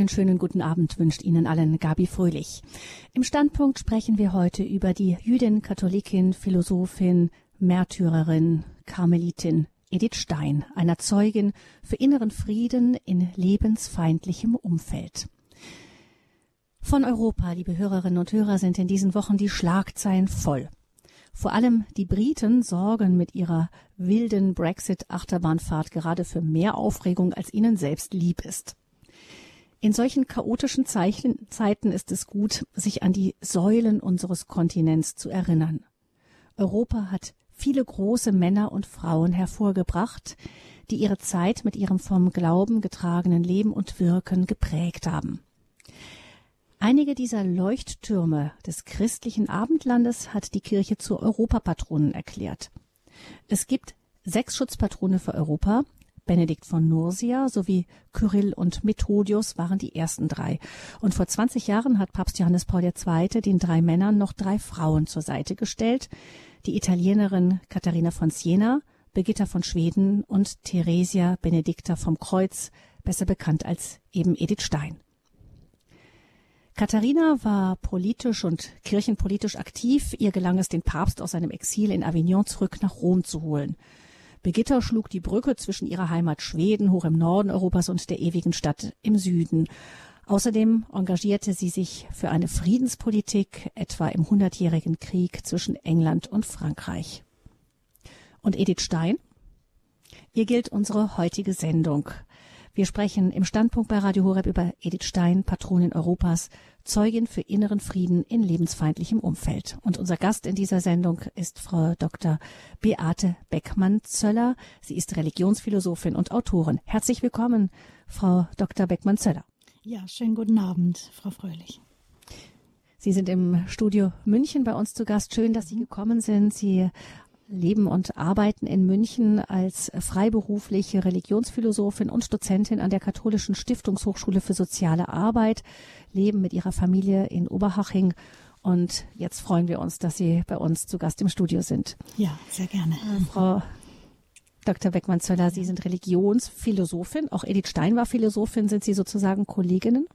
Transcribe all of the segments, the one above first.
Einen schönen guten Abend wünscht Ihnen allen Gabi Fröhlich. Im Standpunkt sprechen wir heute über die Jüdin, Katholikin, Philosophin, Märtyrerin, Karmelitin Edith Stein, einer Zeugin für inneren Frieden in lebensfeindlichem Umfeld. Von Europa, liebe Hörerinnen und Hörer, sind in diesen Wochen die Schlagzeilen voll. Vor allem die Briten sorgen mit ihrer wilden Brexit-Achterbahnfahrt gerade für mehr Aufregung, als ihnen selbst lieb ist. In solchen chaotischen Zeichen, Zeiten ist es gut, sich an die Säulen unseres Kontinents zu erinnern. Europa hat viele große Männer und Frauen hervorgebracht, die ihre Zeit mit ihrem vom Glauben getragenen Leben und Wirken geprägt haben. Einige dieser Leuchttürme des christlichen Abendlandes hat die Kirche zu Europapatronen erklärt. Es gibt sechs Schutzpatrone für Europa. Benedikt von Nursia sowie Kyrill und Methodius waren die ersten drei. Und vor 20 Jahren hat Papst Johannes Paul II. den drei Männern noch drei Frauen zur Seite gestellt. Die Italienerin Katharina von Siena, Birgitta von Schweden und Theresia Benedicta vom Kreuz, besser bekannt als eben Edith Stein. Katharina war politisch und kirchenpolitisch aktiv. Ihr gelang es, den Papst aus seinem Exil in Avignon zurück nach Rom zu holen. Birgitta schlug die Brücke zwischen ihrer Heimat Schweden hoch im Norden Europas und der ewigen Stadt im Süden. Außerdem engagierte sie sich für eine Friedenspolitik, etwa im Hundertjährigen Krieg zwischen England und Frankreich. Und Edith Stein? Ihr gilt unsere heutige Sendung. Wir sprechen im Standpunkt bei Radio Horeb über Edith Stein, Patronin Europas, Zeugin für inneren Frieden in lebensfeindlichem Umfeld. Und unser Gast in dieser Sendung ist Frau Dr. Beate Beckmann-Zöller. Sie ist Religionsphilosophin und Autorin. Herzlich willkommen, Frau Dr. Beckmann-Zöller. Ja, schönen guten Abend, Frau Fröhlich. Sie sind im Studio München bei uns zu Gast. Schön, dass Sie gekommen sind. Sie leben und arbeiten in München als freiberufliche Religionsphilosophin und Dozentin an der Katholischen Stiftungshochschule für soziale Arbeit, leben mit ihrer Familie in Oberhaching und jetzt freuen wir uns, dass Sie bei uns zu Gast im Studio sind. Ja, sehr gerne. Frau Dr. Beckmann-Zöller, Sie sind Religionsphilosophin. Auch Edith Stein war Philosophin. Sind Sie sozusagen Kolleginnen?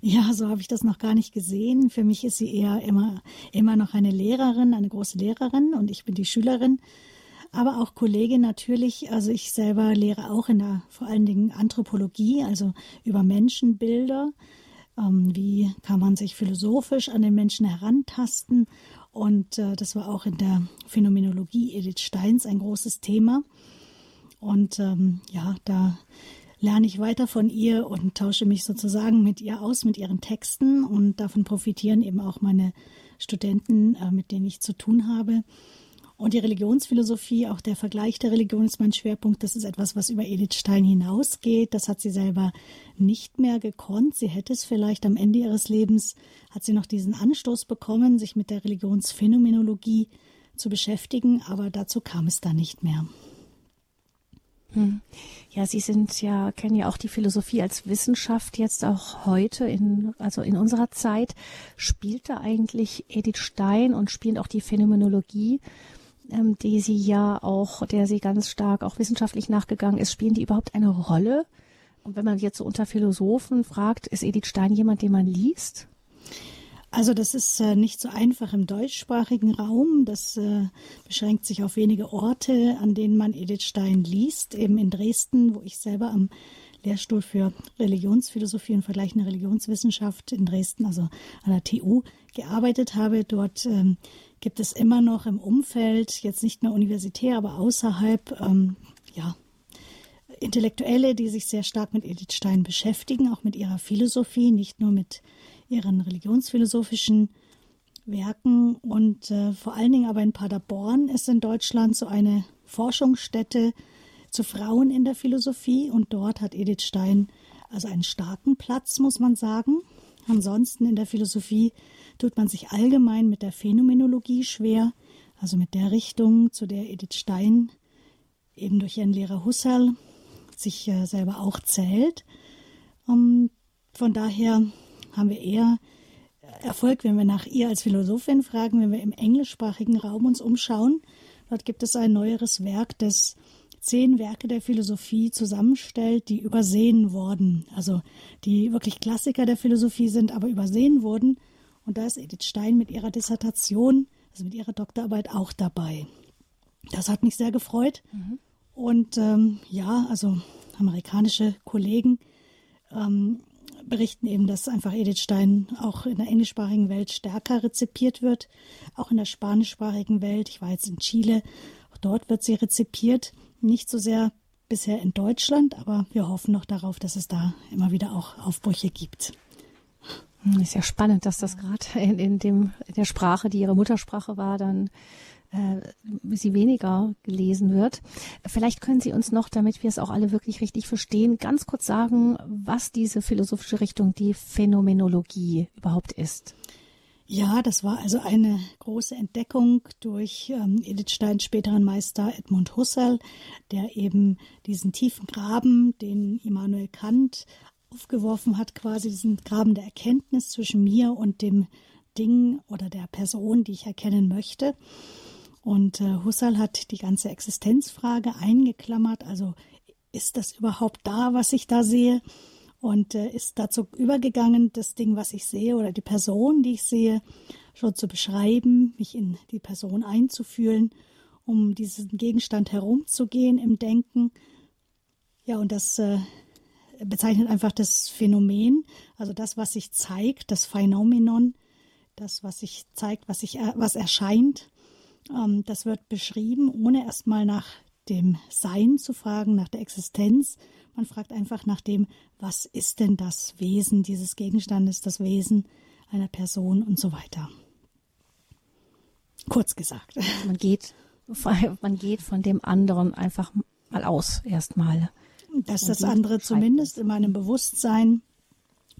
Ja, so habe ich das noch gar nicht gesehen. Für mich ist sie eher immer, immer noch eine Lehrerin, eine große Lehrerin und ich bin die Schülerin. Aber auch Kollegin natürlich. Also ich selber lehre auch in der vor allen Dingen Anthropologie, also über Menschenbilder. Ähm, wie kann man sich philosophisch an den Menschen herantasten? Und äh, das war auch in der Phänomenologie Edith Steins ein großes Thema. Und ähm, ja, da lerne ich weiter von ihr und tausche mich sozusagen mit ihr aus, mit ihren Texten. Und davon profitieren eben auch meine Studenten, äh, mit denen ich zu tun habe. Und die Religionsphilosophie, auch der Vergleich der Religion ist mein Schwerpunkt. Das ist etwas, was über Edith Stein hinausgeht. Das hat sie selber nicht mehr gekonnt. Sie hätte es vielleicht am Ende ihres Lebens, hat sie noch diesen Anstoß bekommen, sich mit der Religionsphänomenologie zu beschäftigen, aber dazu kam es dann nicht mehr. Hm. Ja, Sie sind ja, kennen ja auch die Philosophie als Wissenschaft jetzt auch heute in, also in unserer Zeit. Spielt da eigentlich Edith Stein und spielt auch die Phänomenologie, ähm, die sie ja auch, der sie ganz stark auch wissenschaftlich nachgegangen ist, spielen die überhaupt eine Rolle? Und wenn man jetzt so unter Philosophen fragt, ist Edith Stein jemand, den man liest? Also das ist äh, nicht so einfach im deutschsprachigen Raum. Das äh, beschränkt sich auf wenige Orte, an denen man Edith Stein liest. Eben in Dresden, wo ich selber am Lehrstuhl für Religionsphilosophie und vergleichende Religionswissenschaft in Dresden, also an der TU, gearbeitet habe. Dort ähm, gibt es immer noch im Umfeld, jetzt nicht mehr universitär, aber außerhalb, ähm, ja, Intellektuelle, die sich sehr stark mit Edith Stein beschäftigen, auch mit ihrer Philosophie, nicht nur mit ihren religionsphilosophischen Werken und äh, vor allen Dingen aber in Paderborn ist in Deutschland so eine Forschungsstätte zu Frauen in der Philosophie und dort hat Edith Stein also einen starken Platz, muss man sagen. Ansonsten in der Philosophie tut man sich allgemein mit der Phänomenologie schwer, also mit der Richtung, zu der Edith Stein eben durch ihren Lehrer Husserl sich äh, selber auch zählt. Um, von daher haben wir eher Erfolg, wenn wir nach ihr als Philosophin fragen, wenn wir im englischsprachigen Raum uns umschauen. Dort gibt es ein neueres Werk des zehn Werke der Philosophie zusammenstellt, die übersehen wurden. Also die wirklich Klassiker der Philosophie sind, aber übersehen wurden. Und da ist Edith Stein mit ihrer Dissertation, also mit ihrer Doktorarbeit auch dabei. Das hat mich sehr gefreut. Mhm. Und ähm, ja, also amerikanische Kollegen ähm, berichten eben, dass einfach Edith Stein auch in der englischsprachigen Welt stärker rezipiert wird, auch in der spanischsprachigen Welt. Ich war jetzt in Chile, auch dort wird sie rezipiert, nicht so sehr bisher in Deutschland, aber wir hoffen noch darauf, dass es da immer wieder auch Aufbrüche gibt. Hm, ist ja spannend, dass das gerade in, in, in der Sprache, die ihre Muttersprache war, dann sie weniger gelesen wird. Vielleicht können Sie uns noch, damit wir es auch alle wirklich richtig verstehen, ganz kurz sagen, was diese philosophische Richtung, die Phänomenologie überhaupt ist. Ja, das war also eine große Entdeckung durch ähm, Edith Steins späteren Meister Edmund Husserl, der eben diesen tiefen Graben, den Immanuel Kant aufgeworfen hat, quasi diesen Graben der Erkenntnis zwischen mir und dem Ding oder der Person, die ich erkennen möchte. Und äh, Husserl hat die ganze Existenzfrage eingeklammert. Also ist das überhaupt da, was ich da sehe? Und äh, ist dazu übergegangen, das Ding, was ich sehe oder die Person, die ich sehe, schon zu beschreiben, mich in die Person einzufühlen, um diesen Gegenstand herumzugehen im Denken. Ja, und das äh, bezeichnet einfach das Phänomen, also das, was sich zeigt, das Phänomenon, das, was sich zeigt, was sich, was erscheint. Ähm, das wird beschrieben, ohne erstmal nach dem Sein zu fragen, nach der Existenz. Man fragt einfach nach dem, was ist denn das Wesen dieses Gegenstandes, das Wesen einer Person und so weiter. Kurz gesagt. Man geht, man geht von dem anderen einfach mal aus, erstmal. Dass das andere zumindest in meinem Bewusstsein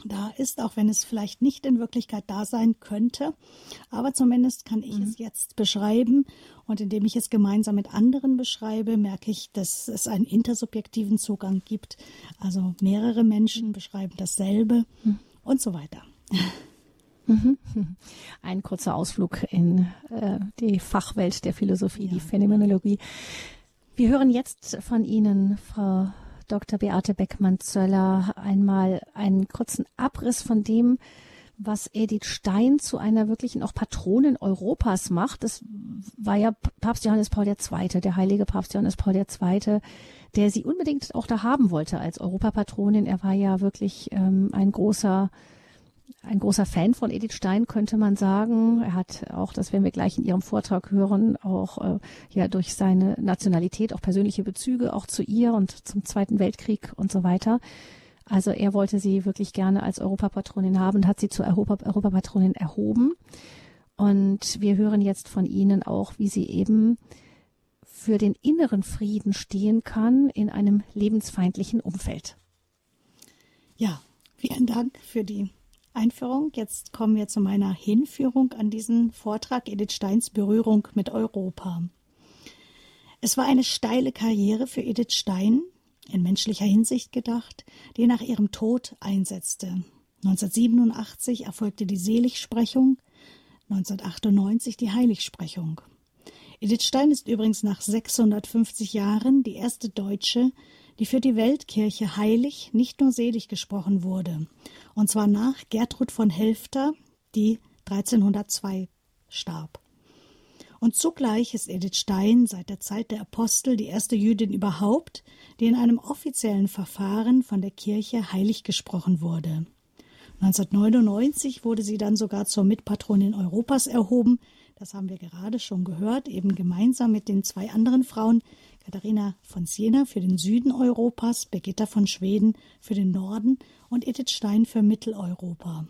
da ist, auch wenn es vielleicht nicht in Wirklichkeit da sein könnte. Aber zumindest kann ich mhm. es jetzt beschreiben. Und indem ich es gemeinsam mit anderen beschreibe, merke ich, dass es einen intersubjektiven Zugang gibt. Also mehrere Menschen beschreiben dasselbe mhm. und so weiter. Mhm. Ein kurzer Ausflug in äh, die Fachwelt der Philosophie, ja. die Phänomenologie. Wir hören jetzt von Ihnen, Frau Dr. Beate Beckmann-Zöller einmal einen kurzen Abriss von dem, was Edith Stein zu einer wirklichen auch Patronin Europas macht. Das war ja Papst Johannes Paul II., der heilige Papst Johannes Paul II., der sie unbedingt auch da haben wollte als Europapatronin. Er war ja wirklich ähm, ein großer ein großer Fan von Edith Stein, könnte man sagen. Er hat auch, das werden wir gleich in Ihrem Vortrag hören, auch äh, ja durch seine Nationalität auch persönliche Bezüge auch zu ihr und zum Zweiten Weltkrieg und so weiter. Also er wollte sie wirklich gerne als Europapatronin haben und hat sie zur Europa Europapatronin erhoben. Und wir hören jetzt von Ihnen auch, wie sie eben für den inneren Frieden stehen kann in einem lebensfeindlichen Umfeld. Ja, vielen Dank für die Einführung. Jetzt kommen wir zu meiner Hinführung an diesen Vortrag Edith Steins Berührung mit Europa. Es war eine steile Karriere für Edith Stein, in menschlicher Hinsicht gedacht, die nach ihrem Tod einsetzte. 1987 erfolgte die Seligsprechung, 1998 die Heiligsprechung. Edith Stein ist übrigens nach 650 Jahren die erste Deutsche, die für die Weltkirche heilig, nicht nur selig gesprochen wurde, und zwar nach Gertrud von Helfter, die 1302 starb. Und zugleich ist Edith Stein seit der Zeit der Apostel die erste Jüdin überhaupt, die in einem offiziellen Verfahren von der Kirche heilig gesprochen wurde. 1999 wurde sie dann sogar zur Mitpatronin Europas erhoben. Das haben wir gerade schon gehört, eben gemeinsam mit den zwei anderen Frauen, Katharina von Siena für den Süden Europas, Birgitta von Schweden für den Norden und Edith Stein für Mitteleuropa.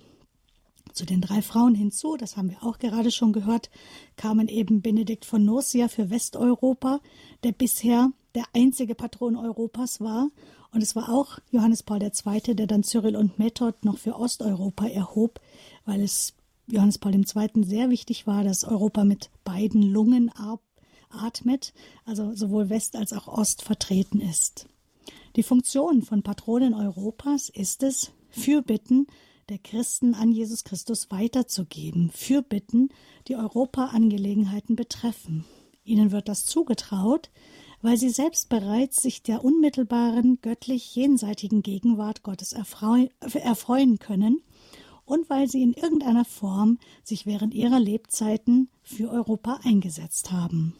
Zu den drei Frauen hinzu, das haben wir auch gerade schon gehört, kamen eben Benedikt von Nursia für Westeuropa, der bisher der einzige Patron Europas war. Und es war auch Johannes Paul II., der dann Cyril und Method noch für Osteuropa erhob, weil es Johannes Paul II. sehr wichtig war, dass Europa mit beiden Lungen atmet, also sowohl West als auch Ost vertreten ist. Die Funktion von Patronen Europas ist es, Fürbitten der Christen an Jesus Christus weiterzugeben, Fürbitten, die Europaangelegenheiten betreffen. Ihnen wird das zugetraut, weil sie selbst bereits sich der unmittelbaren, göttlich jenseitigen Gegenwart Gottes erfreuen können und weil sie in irgendeiner Form sich während ihrer Lebzeiten für Europa eingesetzt haben.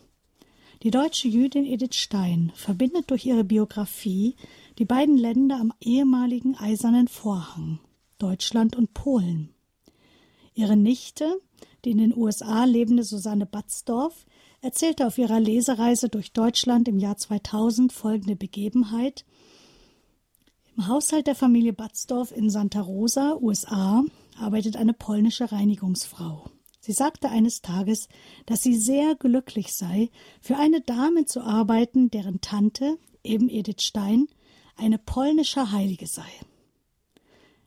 Die deutsche Jüdin Edith Stein verbindet durch ihre Biografie die beiden Länder am ehemaligen Eisernen Vorhang, Deutschland und Polen. Ihre Nichte, die in den USA lebende Susanne Batzdorf, erzählte auf ihrer Lesereise durch Deutschland im Jahr 2000 folgende Begebenheit. Im Haushalt der Familie Batzdorf in Santa Rosa, USA, arbeitet eine polnische Reinigungsfrau. Sie sagte eines Tages, dass sie sehr glücklich sei, für eine Dame zu arbeiten, deren Tante, eben Edith Stein, eine polnische Heilige sei.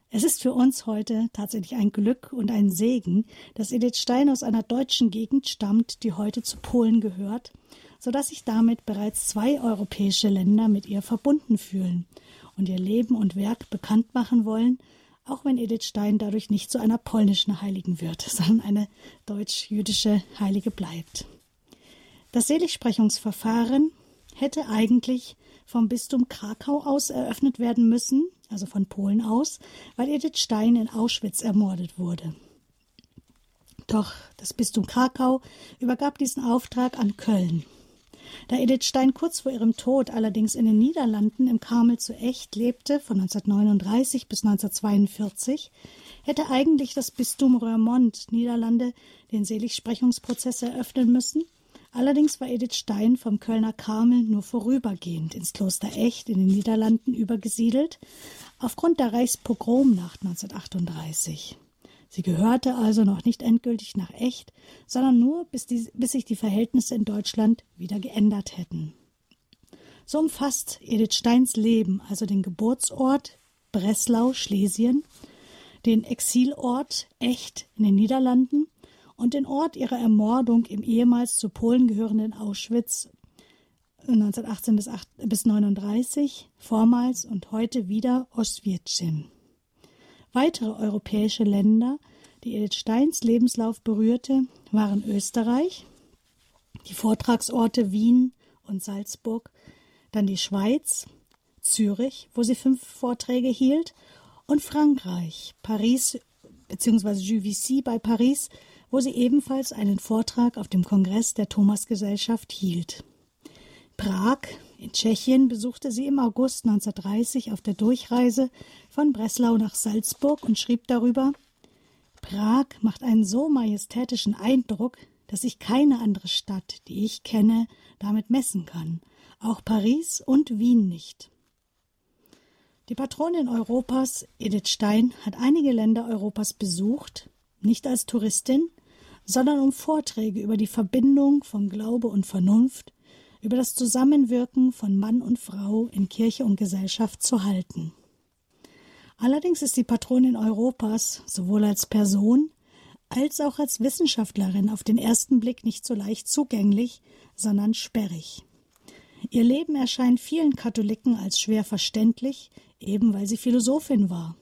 Es ist für uns heute tatsächlich ein Glück und ein Segen, dass Edith Stein aus einer deutschen Gegend stammt, die heute zu Polen gehört, so dass sich damit bereits zwei europäische Länder mit ihr verbunden fühlen und ihr Leben und Werk bekannt machen wollen, auch wenn Edith Stein dadurch nicht zu einer polnischen Heiligen wird, sondern eine deutsch-jüdische Heilige bleibt. Das Seligsprechungsverfahren hätte eigentlich vom Bistum Krakau aus eröffnet werden müssen, also von Polen aus, weil Edith Stein in Auschwitz ermordet wurde. Doch das Bistum Krakau übergab diesen Auftrag an Köln. Da Edith Stein kurz vor ihrem Tod allerdings in den Niederlanden im Karmel zu Echt lebte, von 1939 bis 1942, hätte eigentlich das Bistum Roermond, Niederlande, den Seligsprechungsprozess eröffnen müssen. Allerdings war Edith Stein vom Kölner Karmel nur vorübergehend ins Kloster Echt in den Niederlanden übergesiedelt, aufgrund der Reichspogromnacht 1938. Sie gehörte also noch nicht endgültig nach Echt, sondern nur, bis, die, bis sich die Verhältnisse in Deutschland wieder geändert hätten. So umfasst Edith Steins Leben also den Geburtsort Breslau, Schlesien, den Exilort Echt in den Niederlanden und den Ort ihrer Ermordung im ehemals zu Polen gehörenden Auschwitz 1918 bis, 8, bis 39, vormals und heute wieder Ostwietschim. Weitere europäische Länder, die Edith Steins Lebenslauf berührte, waren Österreich, die Vortragsorte Wien und Salzburg, dann die Schweiz, Zürich, wo sie fünf Vorträge hielt, und Frankreich, Paris bzw. Juvisy bei Paris, wo sie ebenfalls einen Vortrag auf dem Kongress der Thomasgesellschaft hielt. Prag in Tschechien besuchte sie im August 1930 auf der Durchreise von Breslau nach Salzburg und schrieb darüber Prag macht einen so majestätischen Eindruck, dass sich keine andere Stadt, die ich kenne, damit messen kann, auch Paris und Wien nicht. Die Patronin Europas, Edith Stein, hat einige Länder Europas besucht, nicht als Touristin, sondern um Vorträge über die Verbindung von Glaube und Vernunft, über das Zusammenwirken von Mann und Frau in Kirche und Gesellschaft zu halten. Allerdings ist die Patronin Europas sowohl als Person als auch als Wissenschaftlerin auf den ersten Blick nicht so leicht zugänglich, sondern sperrig. Ihr Leben erscheint vielen Katholiken als schwer verständlich, eben weil sie Philosophin war.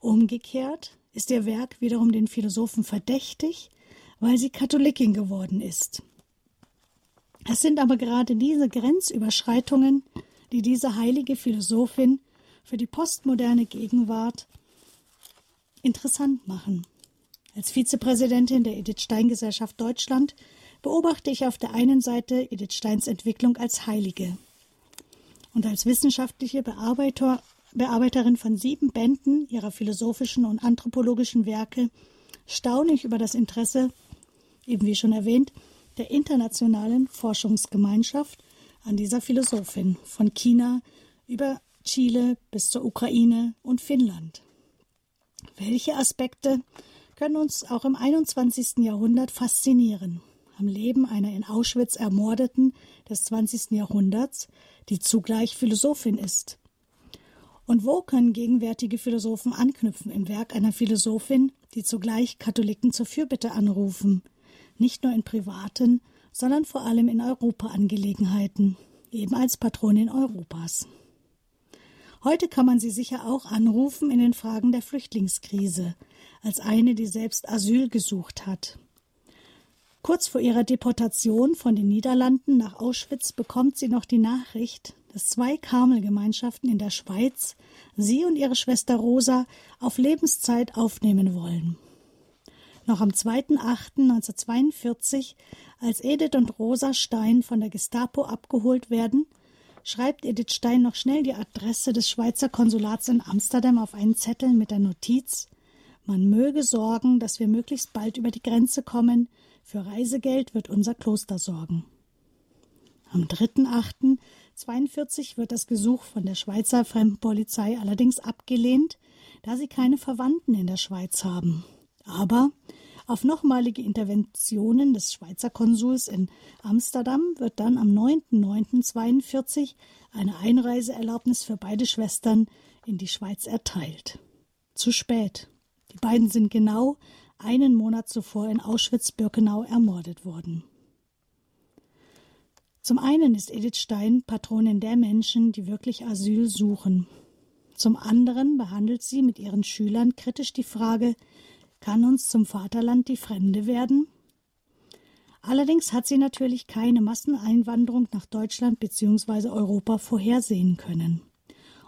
Umgekehrt ist ihr Werk wiederum den Philosophen verdächtig, weil sie Katholikin geworden ist. Es sind aber gerade diese Grenzüberschreitungen, die diese heilige Philosophin für die postmoderne Gegenwart interessant machen. Als Vizepräsidentin der Edith Stein Gesellschaft Deutschland beobachte ich auf der einen Seite Edith Steins Entwicklung als Heilige und als wissenschaftliche Bearbeiter, Bearbeiterin von sieben Bänden ihrer philosophischen und anthropologischen Werke staune ich über das Interesse, eben wie schon erwähnt, der internationalen Forschungsgemeinschaft an dieser Philosophin von China über Chile bis zur Ukraine und Finnland. Welche Aspekte können uns auch im 21. Jahrhundert faszinieren? Am Leben einer in Auschwitz ermordeten des 20. Jahrhunderts, die zugleich Philosophin ist. Und wo können gegenwärtige Philosophen anknüpfen im Werk einer Philosophin, die zugleich Katholiken zur Fürbitte anrufen, nicht nur in privaten, sondern vor allem in Europaangelegenheiten, eben als Patronin Europas. Heute kann man sie sicher auch anrufen in den Fragen der Flüchtlingskrise, als eine, die selbst Asyl gesucht hat. Kurz vor ihrer Deportation von den Niederlanden nach Auschwitz bekommt sie noch die Nachricht, dass zwei Karmelgemeinschaften in der Schweiz sie und ihre Schwester Rosa auf Lebenszeit aufnehmen wollen. Noch am 2.8.1942, als Edith und Rosa Stein von der Gestapo abgeholt werden, schreibt Edith Stein noch schnell die Adresse des Schweizer Konsulats in Amsterdam auf einen Zettel mit der Notiz man möge sorgen, dass wir möglichst bald über die Grenze kommen, für Reisegeld wird unser Kloster sorgen. Am 3.8.42 wird das Gesuch von der Schweizer Fremdenpolizei allerdings abgelehnt, da sie keine Verwandten in der Schweiz haben. Aber auf nochmalige Interventionen des Schweizer Konsuls in Amsterdam wird dann am 9.9.42 eine Einreiseerlaubnis für beide Schwestern in die Schweiz erteilt. Zu spät. Die beiden sind genau einen Monat zuvor in Auschwitz-Birkenau ermordet worden. Zum einen ist Edith Stein Patronin der Menschen, die wirklich Asyl suchen. Zum anderen behandelt sie mit ihren Schülern kritisch die Frage, kann uns zum Vaterland die Fremde werden? Allerdings hat sie natürlich keine Masseneinwanderung nach Deutschland bzw. Europa vorhersehen können.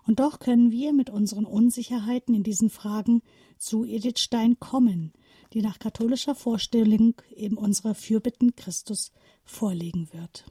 Und doch können wir mit unseren Unsicherheiten in diesen Fragen zu Edith Stein kommen, die nach katholischer Vorstellung eben unsere Fürbitten Christus vorlegen wird.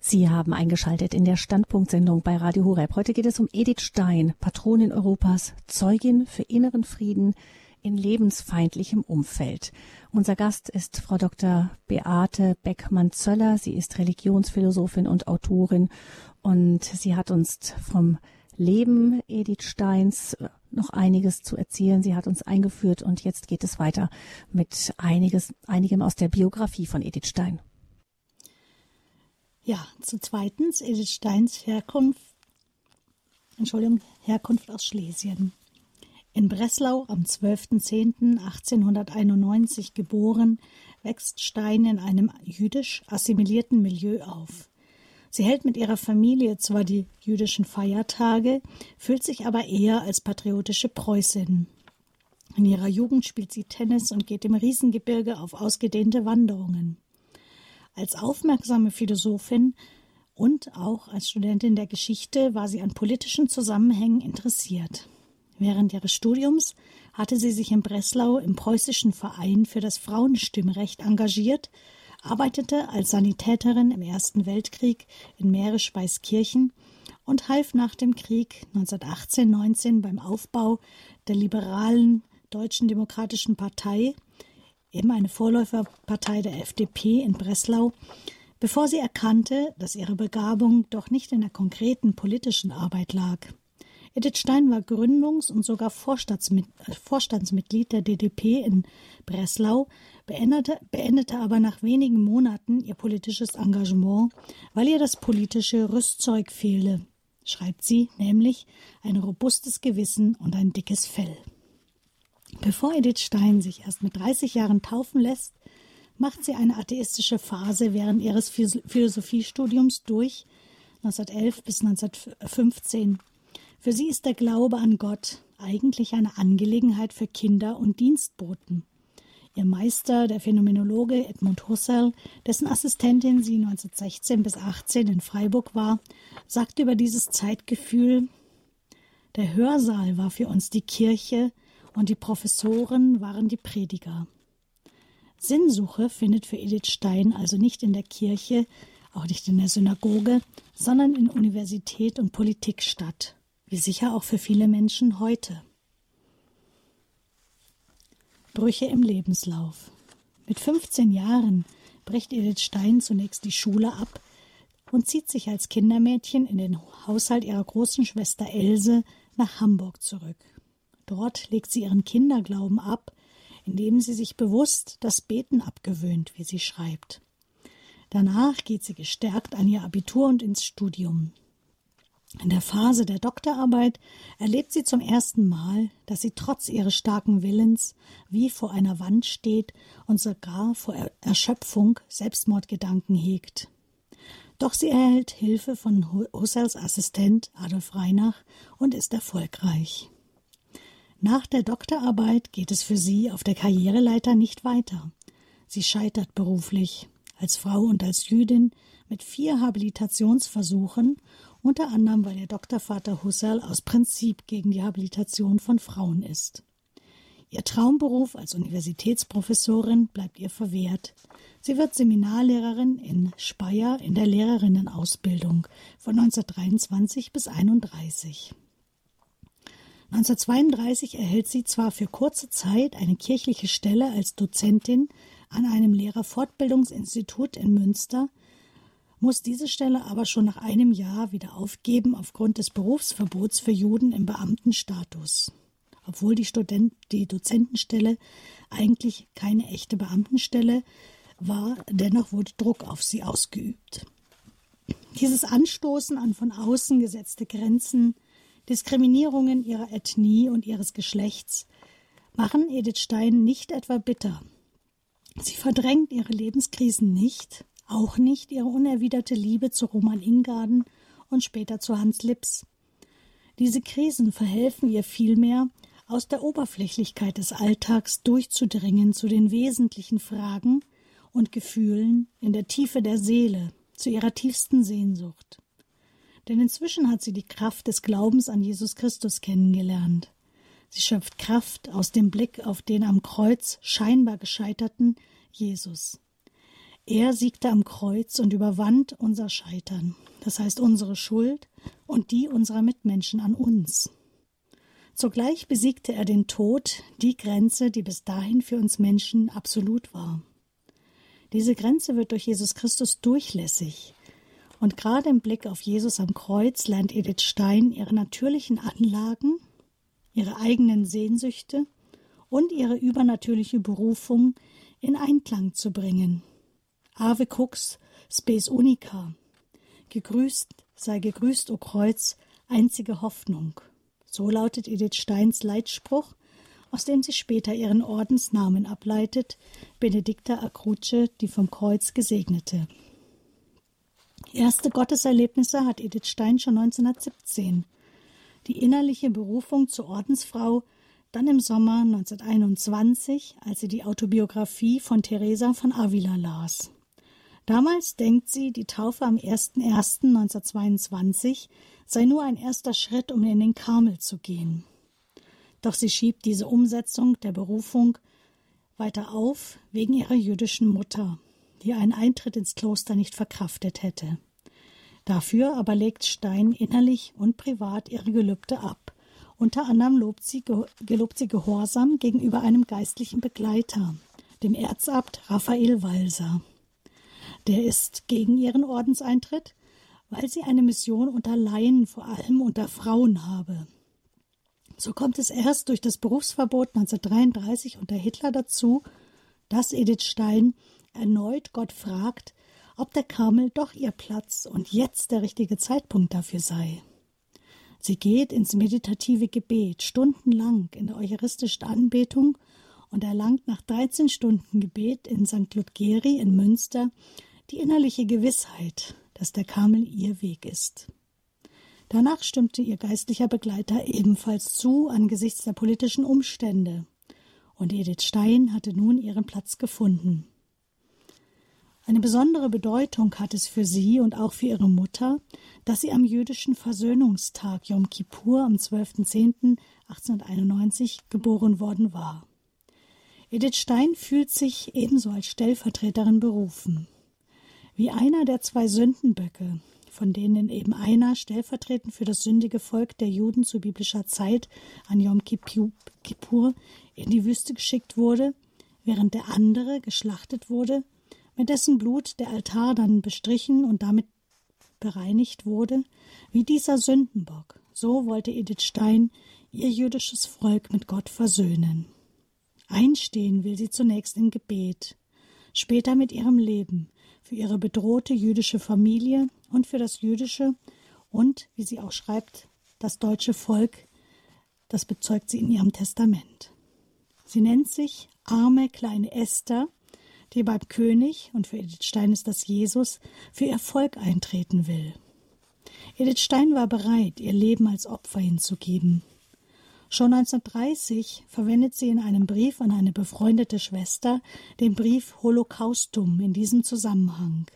Sie haben eingeschaltet in der Standpunktsendung bei Radio Horeb. Heute geht es um Edith Stein, Patronin Europas, Zeugin für inneren Frieden in lebensfeindlichem Umfeld. Unser Gast ist Frau Dr. Beate Beckmann-Zöller. Sie ist Religionsphilosophin und Autorin und sie hat uns vom Leben Edith Steins noch einiges zu erzählen. Sie hat uns eingeführt und jetzt geht es weiter mit einiges, einigem aus der Biografie von Edith Stein. Ja, zu zweitens Edith Steins Herkunft, Entschuldigung, Herkunft aus Schlesien. In Breslau am 12.10.1891 geboren, wächst Stein in einem jüdisch assimilierten Milieu auf. Sie hält mit ihrer Familie zwar die jüdischen Feiertage, fühlt sich aber eher als patriotische Preußin. In ihrer Jugend spielt sie Tennis und geht im Riesengebirge auf ausgedehnte Wanderungen. Als aufmerksame Philosophin und auch als Studentin der Geschichte war sie an politischen Zusammenhängen interessiert. Während ihres Studiums hatte sie sich in Breslau im preußischen Verein für das Frauenstimmrecht engagiert, arbeitete als Sanitäterin im Ersten Weltkrieg in Mährisch-Weißkirchen und half nach dem Krieg 1918-19 beim Aufbau der liberalen Deutschen Demokratischen Partei eben eine Vorläuferpartei der FDP in Breslau, bevor sie erkannte, dass ihre Begabung doch nicht in der konkreten politischen Arbeit lag. Edith Stein war Gründungs- und sogar Vorstandsmitglied der DDP in Breslau, beendete, beendete aber nach wenigen Monaten ihr politisches Engagement, weil ihr das politische Rüstzeug fehle, schreibt sie, nämlich ein robustes Gewissen und ein dickes Fell. Bevor Edith Stein sich erst mit 30 Jahren taufen lässt, macht sie eine atheistische Phase während ihres Philosophiestudiums durch, 1911 bis 1915. Für sie ist der Glaube an Gott eigentlich eine Angelegenheit für Kinder und Dienstboten. Ihr Meister, der Phänomenologe Edmund Husserl, dessen Assistentin sie 1916 bis 18 in Freiburg war, sagte über dieses Zeitgefühl, der Hörsaal war für uns die Kirche, und die Professoren waren die Prediger. Sinnsuche findet für Edith Stein also nicht in der Kirche, auch nicht in der Synagoge, sondern in Universität und Politik statt, wie sicher auch für viele Menschen heute. Brüche im Lebenslauf. Mit 15 Jahren bricht Edith Stein zunächst die Schule ab und zieht sich als Kindermädchen in den Haushalt ihrer großen Schwester Else nach Hamburg zurück. Dort legt sie ihren Kinderglauben ab, indem sie sich bewusst das Beten abgewöhnt, wie sie schreibt. Danach geht sie gestärkt an ihr Abitur und ins Studium. In der Phase der Doktorarbeit erlebt sie zum ersten Mal, dass sie trotz ihres starken Willens wie vor einer Wand steht und sogar vor Erschöpfung Selbstmordgedanken hegt. Doch sie erhält Hilfe von Husserls Assistent Adolf Reinach und ist erfolgreich. Nach der Doktorarbeit geht es für sie auf der Karriereleiter nicht weiter. Sie scheitert beruflich, als Frau und als Jüdin, mit vier Habilitationsversuchen, unter anderem weil ihr Doktorvater Husserl aus Prinzip gegen die Habilitation von Frauen ist. Ihr Traumberuf als Universitätsprofessorin bleibt ihr verwehrt. Sie wird Seminarlehrerin in Speyer in der Lehrerinnenausbildung von 1923 bis 1931. 1932 erhält sie zwar für kurze Zeit eine kirchliche Stelle als Dozentin an einem Lehrerfortbildungsinstitut in Münster, muss diese Stelle aber schon nach einem Jahr wieder aufgeben aufgrund des Berufsverbots für Juden im Beamtenstatus obwohl die, Student die Dozentenstelle eigentlich keine echte Beamtenstelle war, dennoch wurde Druck auf sie ausgeübt. Dieses Anstoßen an von außen gesetzte Grenzen, Diskriminierungen ihrer Ethnie und ihres Geschlechts machen Edith Stein nicht etwa bitter. Sie verdrängt ihre Lebenskrisen nicht, auch nicht ihre unerwiderte Liebe zu Roman Ingarden und später zu Hans Lips. Diese Krisen verhelfen ihr vielmehr, aus der Oberflächlichkeit des Alltags durchzudringen zu den wesentlichen Fragen und Gefühlen in der Tiefe der Seele, zu ihrer tiefsten Sehnsucht. Denn inzwischen hat sie die Kraft des Glaubens an Jesus Christus kennengelernt. Sie schöpft Kraft aus dem Blick auf den am Kreuz scheinbar gescheiterten Jesus. Er siegte am Kreuz und überwand unser Scheitern, das heißt unsere Schuld und die unserer Mitmenschen an uns. Zugleich besiegte er den Tod, die Grenze, die bis dahin für uns Menschen absolut war. Diese Grenze wird durch Jesus Christus durchlässig. Und gerade im Blick auf Jesus am Kreuz lernt Edith Stein ihre natürlichen Anlagen, ihre eigenen Sehnsüchte und ihre übernatürliche Berufung in Einklang zu bringen. Ave Crux, Spes Unica. Gegrüßt sei gegrüßt, o Kreuz, einzige Hoffnung. So lautet Edith Steins Leitspruch, aus dem sie später ihren Ordensnamen ableitet, Benedicta Acruce, die vom Kreuz Gesegnete. Erste Gotteserlebnisse hat Edith Stein schon 1917. Die innerliche Berufung zur Ordensfrau dann im Sommer 1921, als sie die Autobiografie von Teresa von Avila las. Damals denkt sie, die Taufe am 01.01.1922 sei nur ein erster Schritt, um in den Karmel zu gehen. Doch sie schiebt diese Umsetzung der Berufung weiter auf wegen ihrer jüdischen Mutter, die einen Eintritt ins Kloster nicht verkraftet hätte. Dafür aber legt Stein innerlich und privat ihre Gelübde ab. Unter anderem lobt sie, gelobt sie Gehorsam gegenüber einem geistlichen Begleiter, dem Erzabt Raphael Walser. Der ist gegen ihren Ordenseintritt, weil sie eine Mission unter Laien, vor allem unter Frauen habe. So kommt es erst durch das Berufsverbot 1933 unter Hitler dazu, dass Edith Stein erneut Gott fragt, ob der Karmel doch ihr Platz und jetzt der richtige Zeitpunkt dafür sei. Sie geht ins meditative Gebet stundenlang in der eucharistischen Anbetung und erlangt nach 13 Stunden Gebet in St. Ludgeri in Münster die innerliche Gewissheit, dass der Karmel ihr Weg ist. Danach stimmte ihr geistlicher Begleiter ebenfalls zu angesichts der politischen Umstände, und Edith Stein hatte nun ihren Platz gefunden. Eine besondere Bedeutung hat es für sie und auch für ihre Mutter, dass sie am jüdischen Versöhnungstag Yom Kippur am 12.10.1891 geboren worden war. Edith Stein fühlt sich ebenso als Stellvertreterin berufen wie einer der zwei Sündenböcke, von denen eben einer stellvertretend für das sündige Volk der Juden zu biblischer Zeit an Yom Kippur in die Wüste geschickt wurde, während der andere geschlachtet wurde, mit dessen Blut der Altar dann bestrichen und damit bereinigt wurde, wie dieser Sündenbock. So wollte Edith Stein ihr jüdisches Volk mit Gott versöhnen. Einstehen will sie zunächst im Gebet, später mit ihrem Leben, für ihre bedrohte jüdische Familie und für das jüdische und, wie sie auch schreibt, das deutsche Volk, das bezeugt sie in ihrem Testament. Sie nennt sich arme kleine Esther, die beim König, und für Edith Stein ist das Jesus, für ihr Volk eintreten will. Edith Stein war bereit, ihr Leben als Opfer hinzugeben. Schon 1930 verwendet sie in einem Brief an eine befreundete Schwester den Brief Holocaustum in diesem Zusammenhang.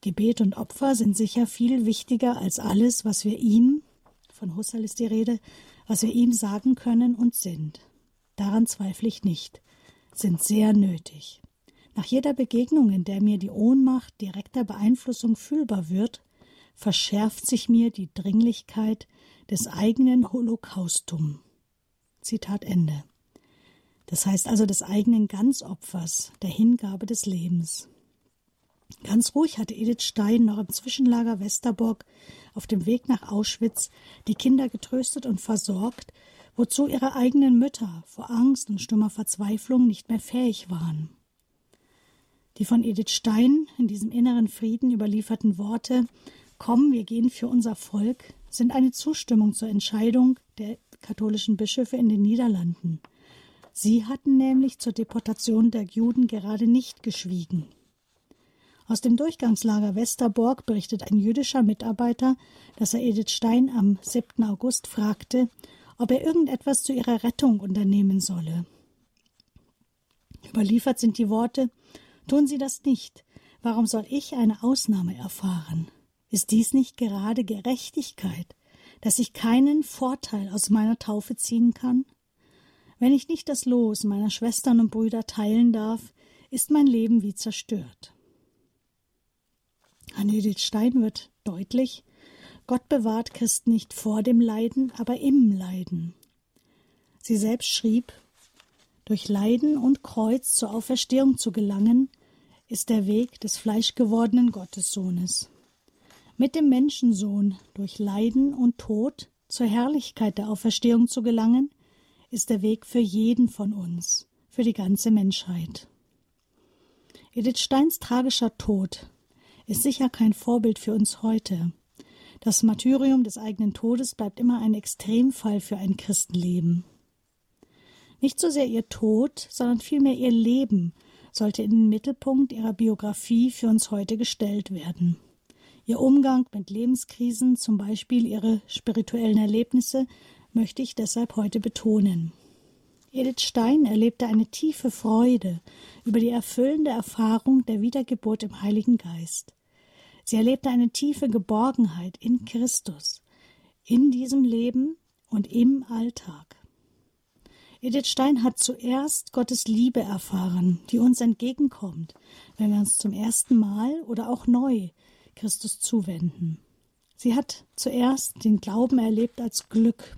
Gebet und Opfer sind sicher viel wichtiger als alles, was wir ihm, von Husserl ist die Rede, was wir ihm sagen können und sind. Daran zweifle ich nicht, sind sehr nötig. Nach jeder Begegnung, in der mir die Ohnmacht direkter Beeinflussung fühlbar wird, verschärft sich mir die Dringlichkeit des eigenen Holocaustum. Zitat Ende. Das heißt also des eigenen Ganzopfers, der Hingabe des Lebens. Ganz ruhig hatte Edith Stein noch im Zwischenlager Westerbork auf dem Weg nach Auschwitz die Kinder getröstet und versorgt, wozu ihre eigenen Mütter vor Angst und stummer Verzweiflung nicht mehr fähig waren. Die von Edith Stein in diesem inneren Frieden überlieferten Worte Komm, wir gehen für unser Volk sind eine Zustimmung zur Entscheidung der katholischen Bischöfe in den Niederlanden. Sie hatten nämlich zur Deportation der Juden gerade nicht geschwiegen. Aus dem Durchgangslager Westerborg berichtet ein jüdischer Mitarbeiter, dass er Edith Stein am 7. August fragte, ob er irgendetwas zu ihrer Rettung unternehmen solle. Überliefert sind die Worte Tun Sie das nicht. Warum soll ich eine Ausnahme erfahren? Ist dies nicht gerade Gerechtigkeit, dass ich keinen Vorteil aus meiner Taufe ziehen kann? Wenn ich nicht das Los meiner Schwestern und Brüder teilen darf, ist mein Leben wie zerstört. An Edith Stein wird deutlich, Gott bewahrt Christen nicht vor dem Leiden, aber im Leiden. Sie selbst schrieb, durch Leiden und Kreuz zur Auferstehung zu gelangen, ist der Weg des fleischgewordenen Gottessohnes. Mit dem Menschensohn durch Leiden und Tod zur Herrlichkeit der Auferstehung zu gelangen, ist der Weg für jeden von uns, für die ganze Menschheit. Edith Steins tragischer Tod ist sicher kein Vorbild für uns heute. Das Martyrium des eigenen Todes bleibt immer ein Extremfall für ein Christenleben. Nicht so sehr ihr Tod, sondern vielmehr ihr Leben sollte in den Mittelpunkt ihrer Biografie für uns heute gestellt werden. Ihr Umgang mit Lebenskrisen, zum Beispiel ihre spirituellen Erlebnisse, möchte ich deshalb heute betonen. Edith Stein erlebte eine tiefe Freude über die erfüllende Erfahrung der Wiedergeburt im Heiligen Geist. Sie erlebte eine tiefe Geborgenheit in Christus, in diesem Leben und im Alltag. Edith Stein hat zuerst Gottes Liebe erfahren, die uns entgegenkommt, wenn wir uns zum ersten Mal oder auch neu Christus zuwenden. Sie hat zuerst den Glauben erlebt als Glück,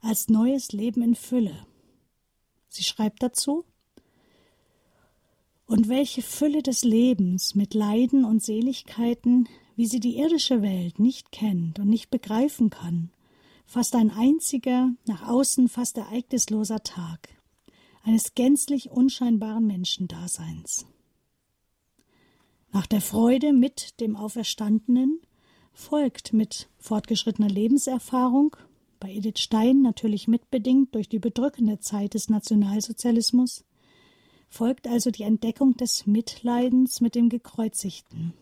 als neues Leben in Fülle. Sie schreibt dazu, und welche Fülle des Lebens mit Leiden und Seligkeiten, wie sie die irdische Welt nicht kennt und nicht begreifen kann, fast ein einziger, nach außen fast ereignisloser Tag eines gänzlich unscheinbaren Menschendaseins. Nach der Freude mit dem Auferstandenen folgt mit fortgeschrittener Lebenserfahrung, bei Edith Stein natürlich mitbedingt durch die bedrückende Zeit des Nationalsozialismus, folgt also die Entdeckung des Mitleidens mit dem Gekreuzigten.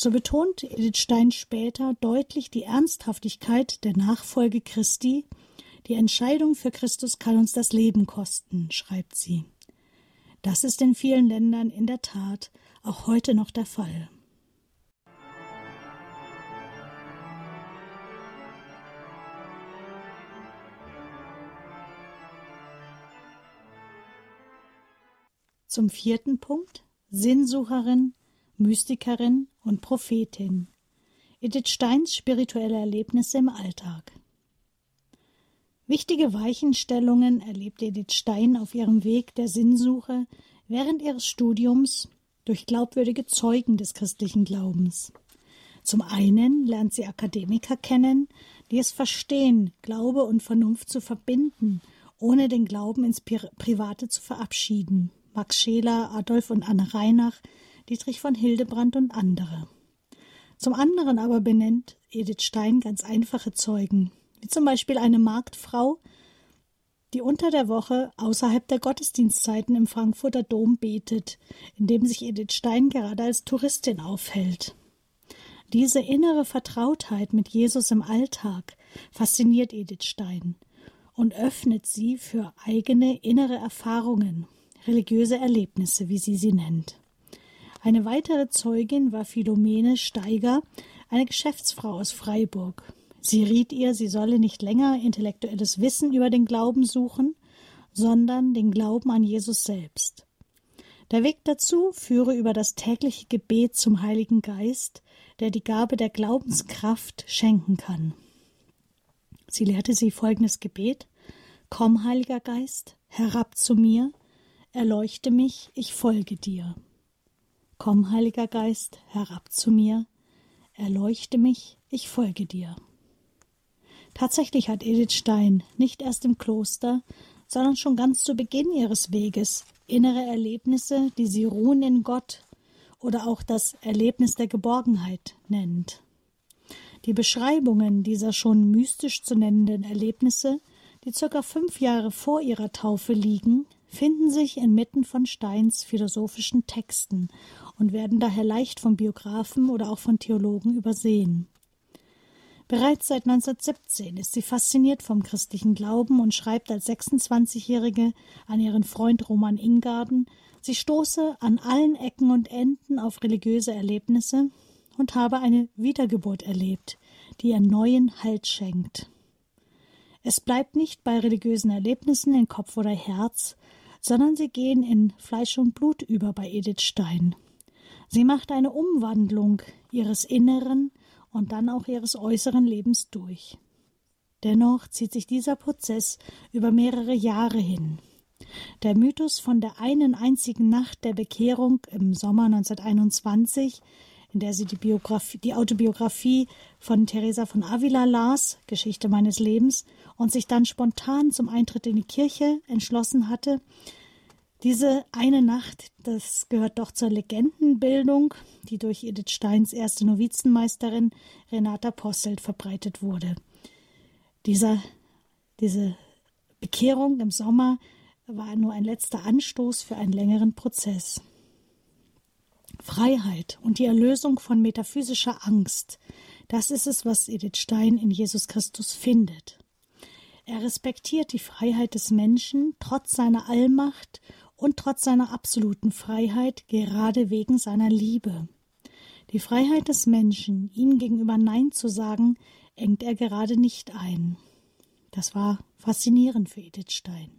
So betont Edith Stein später deutlich die Ernsthaftigkeit der Nachfolge Christi. Die Entscheidung für Christus kann uns das Leben kosten, schreibt sie. Das ist in vielen Ländern in der Tat auch heute noch der Fall. Zum vierten Punkt Sinnsucherin Mystikerin und Prophetin. Edith Steins spirituelle Erlebnisse im Alltag. Wichtige Weichenstellungen erlebte Edith Stein auf ihrem Weg der Sinnsuche während ihres Studiums durch glaubwürdige Zeugen des christlichen Glaubens. Zum einen lernt sie Akademiker kennen, die es verstehen, Glaube und Vernunft zu verbinden, ohne den Glauben ins Private zu verabschieden. Max Scheler, Adolf und Anne Reinach Dietrich von Hildebrand und andere. Zum anderen aber benennt Edith Stein ganz einfache Zeugen, wie zum Beispiel eine Marktfrau, die unter der Woche außerhalb der Gottesdienstzeiten im Frankfurter Dom betet, in dem sich Edith Stein gerade als Touristin aufhält. Diese innere Vertrautheit mit Jesus im Alltag fasziniert Edith Stein und öffnet sie für eigene innere Erfahrungen, religiöse Erlebnisse, wie sie sie nennt. Eine weitere Zeugin war Philomene Steiger, eine Geschäftsfrau aus Freiburg. Sie riet ihr, sie solle nicht länger intellektuelles Wissen über den Glauben suchen, sondern den Glauben an Jesus selbst. Der Weg dazu führe über das tägliche Gebet zum Heiligen Geist, der die Gabe der Glaubenskraft schenken kann. Sie lehrte sie folgendes Gebet Komm, Heiliger Geist, herab zu mir, erleuchte mich, ich folge dir. Komm, Heiliger Geist, herab zu mir, erleuchte mich, ich folge dir. Tatsächlich hat Edith Stein nicht erst im Kloster, sondern schon ganz zu Beginn ihres Weges innere Erlebnisse, die sie ruhen in Gott oder auch das Erlebnis der Geborgenheit nennt. Die Beschreibungen dieser schon mystisch zu nennenden Erlebnisse, die circa fünf Jahre vor ihrer Taufe liegen, finden sich inmitten von Steins philosophischen Texten und werden daher leicht von Biografen oder auch von Theologen übersehen. Bereits seit 1917 ist sie fasziniert vom christlichen Glauben und schreibt als 26-Jährige an ihren Freund Roman Ingarden, sie stoße an allen Ecken und Enden auf religiöse Erlebnisse und habe eine Wiedergeburt erlebt, die ihr neuen Halt schenkt. Es bleibt nicht bei religiösen Erlebnissen in Kopf oder Herz, sondern sie gehen in Fleisch und Blut über bei Edith Stein. Sie macht eine Umwandlung ihres Inneren und dann auch ihres äußeren Lebens durch. Dennoch zieht sich dieser Prozess über mehrere Jahre hin. Der Mythos von der einen einzigen Nacht der Bekehrung im Sommer 1921, in der sie die, Biografie, die Autobiografie von Teresa von Avila las, Geschichte meines Lebens, und sich dann spontan zum Eintritt in die Kirche entschlossen hatte, diese eine Nacht, das gehört doch zur Legendenbildung, die durch Edith Steins erste Novizenmeisterin Renata Posselt verbreitet wurde. Dieser, diese Bekehrung im Sommer war nur ein letzter Anstoß für einen längeren Prozess. Freiheit und die Erlösung von metaphysischer Angst, das ist es, was Edith Stein in Jesus Christus findet. Er respektiert die Freiheit des Menschen trotz seiner Allmacht und trotz seiner absoluten Freiheit gerade wegen seiner Liebe. Die Freiheit des Menschen, ihm gegenüber Nein zu sagen, engt er gerade nicht ein. Das war faszinierend für Edith Stein.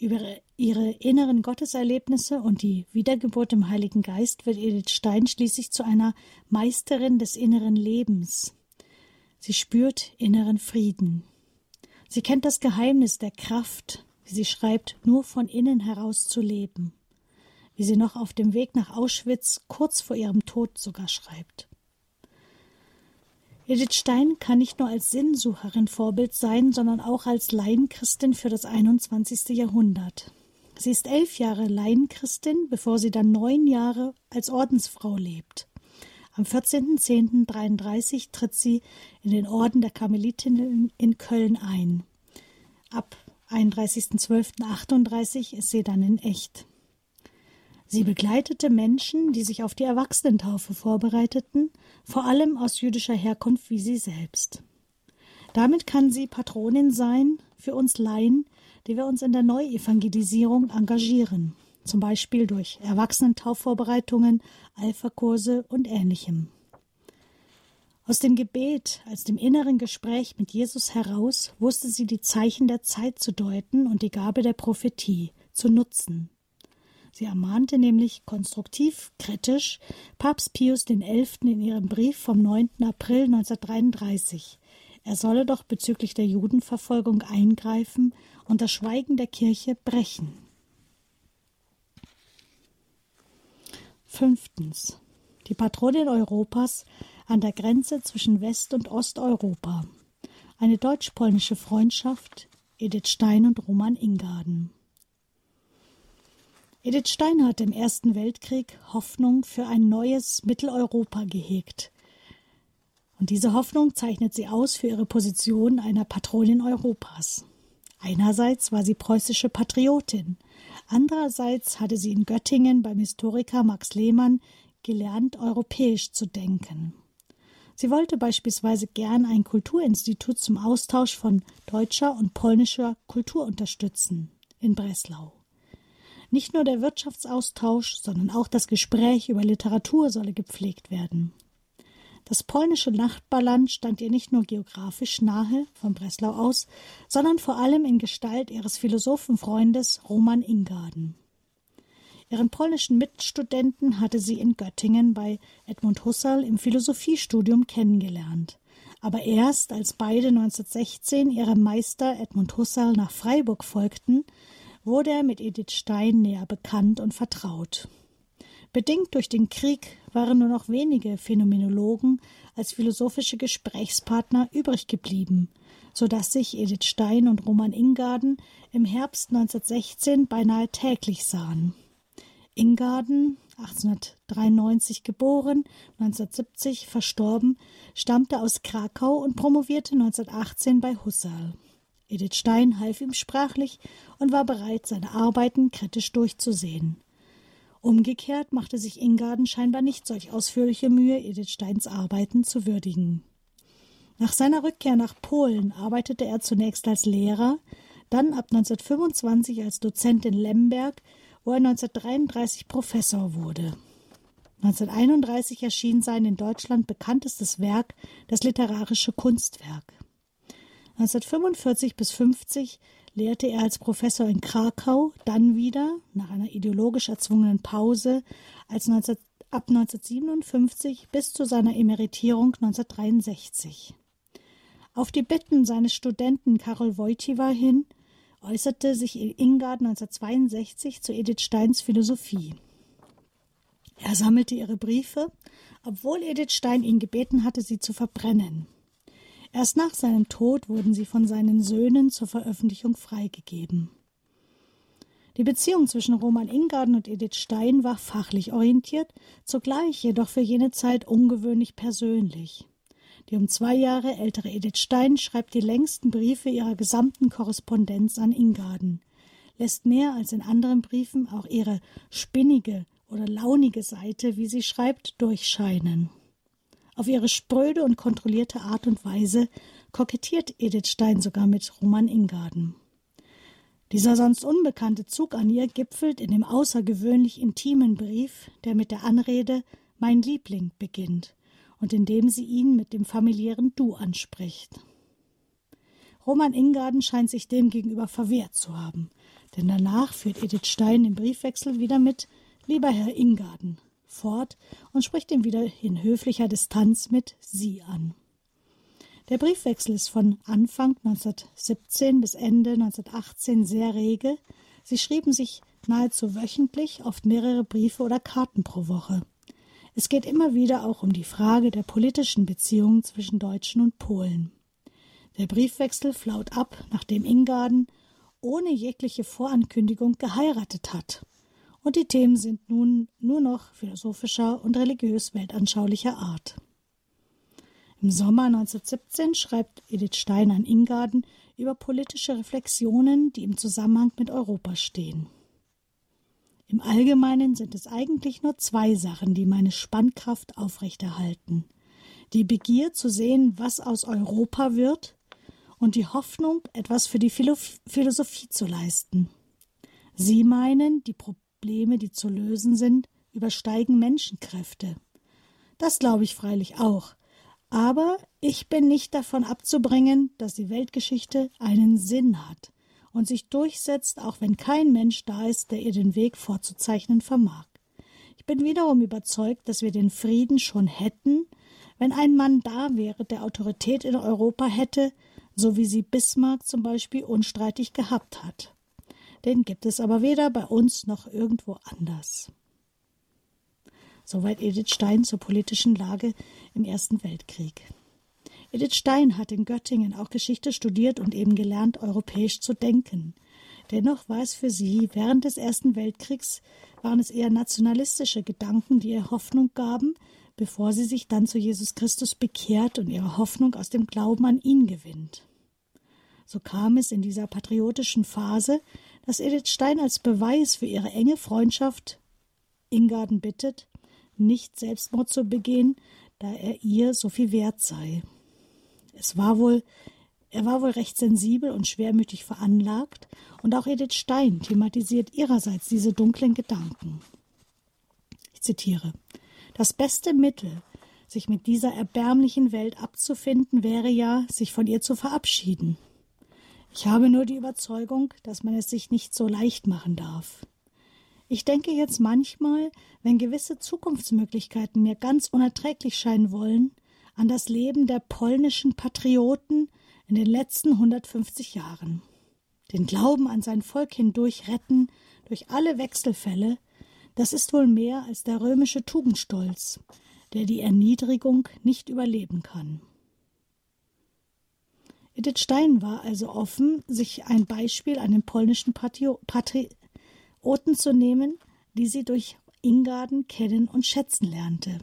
Über ihre inneren Gotteserlebnisse und die Wiedergeburt im Heiligen Geist wird Edith Stein schließlich zu einer Meisterin des inneren Lebens. Sie spürt inneren Frieden. Sie kennt das Geheimnis der Kraft, wie sie schreibt, nur von innen heraus zu leben, wie sie noch auf dem Weg nach Auschwitz kurz vor ihrem Tod sogar schreibt. Edith Stein kann nicht nur als Sinnsucherin Vorbild sein, sondern auch als Laienchristin für das 21. Jahrhundert. Sie ist elf Jahre Laienchristin, bevor sie dann neun Jahre als Ordensfrau lebt. Am 14.10.33 tritt sie in den Orden der Karmelitinnen in Köln ein. Ab 31.12.38 ist sie dann in echt. Sie begleitete Menschen, die sich auf die Erwachsenentaufe vorbereiteten, vor allem aus jüdischer Herkunft wie sie selbst. Damit kann sie Patronin sein für uns Laien, die wir uns in der Neuevangelisierung engagieren, zum Beispiel durch Erwachsenentaufvorbereitungen, Alpha-Kurse und ähnlichem. Aus dem Gebet, als dem inneren Gespräch mit Jesus heraus, wusste sie die Zeichen der Zeit zu deuten und die Gabe der Prophetie zu nutzen. Sie ermahnte nämlich konstruktiv kritisch Papst Pius XI. in ihrem Brief vom 9. April 1933. Er solle doch bezüglich der Judenverfolgung eingreifen und das Schweigen der Kirche brechen. Fünftens. Die Patronin Europas an der Grenze zwischen West- und Osteuropa. Eine deutsch-polnische Freundschaft, Edith Stein und Roman Ingarden. Edith Stein hat im Ersten Weltkrieg Hoffnung für ein neues Mitteleuropa gehegt, Und diese Hoffnung zeichnet sie aus für ihre Position einer Patronin Europas. Einerseits war sie preußische Patriotin, andererseits hatte sie in Göttingen beim Historiker Max Lehmann gelernt, europäisch zu denken. Sie wollte beispielsweise gern ein Kulturinstitut zum Austausch von deutscher und polnischer Kultur unterstützen in Breslau. Nicht nur der Wirtschaftsaustausch, sondern auch das Gespräch über Literatur solle gepflegt werden. Das polnische Nachbarland stand ihr nicht nur geografisch nahe von Breslau aus, sondern vor allem in Gestalt ihres Philosophenfreundes Roman Ingarden. Ihren polnischen Mitstudenten hatte sie in Göttingen bei Edmund Husserl im Philosophiestudium kennengelernt. Aber erst als beide 1916 ihrem Meister Edmund Husserl nach Freiburg folgten, wurde er mit Edith Stein näher bekannt und vertraut. Bedingt durch den Krieg waren nur noch wenige Phänomenologen als philosophische Gesprächspartner übrig geblieben, so dass sich Edith Stein und Roman Ingarden im Herbst 1916 beinahe täglich sahen. Ingarden, 1893 geboren, 1970 verstorben, stammte aus Krakau und promovierte 1918 bei Husserl. Edith Stein half ihm sprachlich und war bereit, seine Arbeiten kritisch durchzusehen. Umgekehrt machte sich Ingarden scheinbar nicht solch ausführliche Mühe, Edith Steins Arbeiten zu würdigen. Nach seiner Rückkehr nach Polen arbeitete er zunächst als Lehrer, dann ab 1925 als Dozent in Lemberg, wo er 1933 Professor wurde. 1931 erschien sein in Deutschland bekanntestes Werk, das literarische Kunstwerk. 1945 bis 50 lehrte er als Professor in Krakau, dann wieder, nach einer ideologisch erzwungenen Pause, als 19, ab 1957 bis zu seiner Emeritierung 1963. Auf die Bitten seines Studenten Karol Wojtyła hin äußerte sich Ingard 1962 zu Edith Steins Philosophie. Er sammelte ihre Briefe, obwohl Edith Stein ihn gebeten hatte, sie zu verbrennen. Erst nach seinem Tod wurden sie von seinen Söhnen zur Veröffentlichung freigegeben. Die Beziehung zwischen Roman Ingarden und Edith Stein war fachlich orientiert, zugleich jedoch für jene Zeit ungewöhnlich persönlich. Die um zwei Jahre ältere Edith Stein schreibt die längsten Briefe ihrer gesamten Korrespondenz an Ingarden, lässt mehr als in anderen Briefen auch ihre spinnige oder launige Seite, wie sie schreibt, durchscheinen. Auf ihre spröde und kontrollierte Art und Weise kokettiert Edith Stein sogar mit Roman Ingarden. Dieser sonst unbekannte Zug an ihr gipfelt in dem außergewöhnlich intimen Brief, der mit der Anrede Mein Liebling beginnt und in dem sie ihn mit dem familiären Du anspricht. Roman Ingarden scheint sich dem gegenüber verwehrt zu haben, denn danach führt Edith Stein den Briefwechsel wieder mit Lieber Herr Ingarden, fort und spricht ihn wieder in höflicher Distanz mit Sie an. Der Briefwechsel ist von Anfang 1917 bis Ende 1918 sehr rege. Sie schrieben sich nahezu wöchentlich, oft mehrere Briefe oder Karten pro Woche. Es geht immer wieder auch um die Frage der politischen Beziehungen zwischen Deutschen und Polen. Der Briefwechsel flaut ab, nachdem Ingarden ohne jegliche Vorankündigung geheiratet hat und die Themen sind nun nur noch philosophischer und religiös weltanschaulicher Art. Im Sommer 1917 schreibt Edith Stein an Ingarden über politische Reflexionen, die im Zusammenhang mit Europa stehen. Im Allgemeinen sind es eigentlich nur zwei Sachen, die meine Spannkraft aufrechterhalten. Die Begier zu sehen, was aus Europa wird, und die Hoffnung, etwas für die Philosophie zu leisten. Sie meinen, die Probleme, die zu lösen sind, übersteigen Menschenkräfte. Das glaube ich freilich auch. Aber ich bin nicht davon abzubringen, dass die Weltgeschichte einen Sinn hat und sich durchsetzt, auch wenn kein Mensch da ist, der ihr den Weg vorzuzeichnen vermag. Ich bin wiederum überzeugt, dass wir den Frieden schon hätten, wenn ein Mann da wäre, der Autorität in Europa hätte, so wie sie Bismarck zum Beispiel unstreitig gehabt hat. Den gibt es aber weder bei uns noch irgendwo anders. Soweit Edith Stein zur politischen Lage im Ersten Weltkrieg. Edith Stein hat in Göttingen auch Geschichte studiert und eben gelernt, europäisch zu denken. Dennoch war es für sie während des Ersten Weltkriegs waren es eher nationalistische Gedanken, die ihr Hoffnung gaben, bevor sie sich dann zu Jesus Christus bekehrt und ihre Hoffnung aus dem Glauben an ihn gewinnt. So kam es in dieser patriotischen Phase, dass Edith Stein als Beweis für ihre enge Freundschaft Ingarden bittet, nicht Selbstmord zu begehen, da er ihr so viel wert sei. Es war wohl, er war wohl recht sensibel und schwermütig veranlagt, und auch Edith Stein thematisiert ihrerseits diese dunklen Gedanken. Ich zitiere Das beste Mittel, sich mit dieser erbärmlichen Welt abzufinden, wäre ja, sich von ihr zu verabschieden. Ich habe nur die Überzeugung, dass man es sich nicht so leicht machen darf. Ich denke jetzt manchmal, wenn gewisse Zukunftsmöglichkeiten mir ganz unerträglich scheinen wollen, an das Leben der polnischen Patrioten in den letzten 150 Jahren. Den Glauben an sein Volk hindurch retten, durch alle Wechselfälle, das ist wohl mehr als der römische Tugendstolz, der die Erniedrigung nicht überleben kann. Edith Stein war also offen, sich ein Beispiel an den polnischen Patrioten zu nehmen, die sie durch Ingarden kennen und schätzen lernte.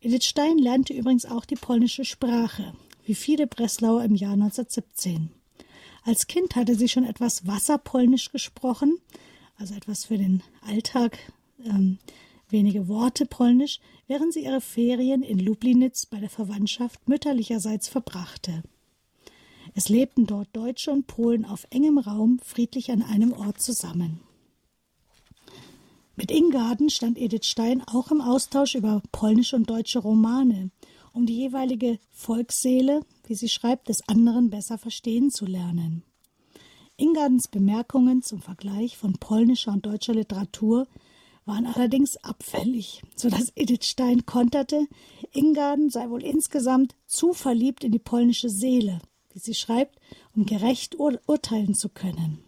Edith Stein lernte übrigens auch die polnische Sprache, wie viele Breslauer im Jahr 1917. Als Kind hatte sie schon etwas Wasserpolnisch gesprochen, also etwas für den Alltag, ähm, wenige Worte Polnisch, während sie ihre Ferien in Lublinitz bei der Verwandtschaft mütterlicherseits verbrachte. Es lebten dort Deutsche und Polen auf engem Raum friedlich an einem Ort zusammen. Mit Ingarden stand Edith Stein auch im Austausch über polnische und deutsche Romane, um die jeweilige Volksseele, wie sie schreibt, des anderen besser verstehen zu lernen. Ingardens Bemerkungen zum Vergleich von polnischer und deutscher Literatur waren allerdings abfällig, so dass Edith Stein konterte, Ingarden sei wohl insgesamt zu verliebt in die polnische Seele, wie sie schreibt, um gerecht ur urteilen zu können.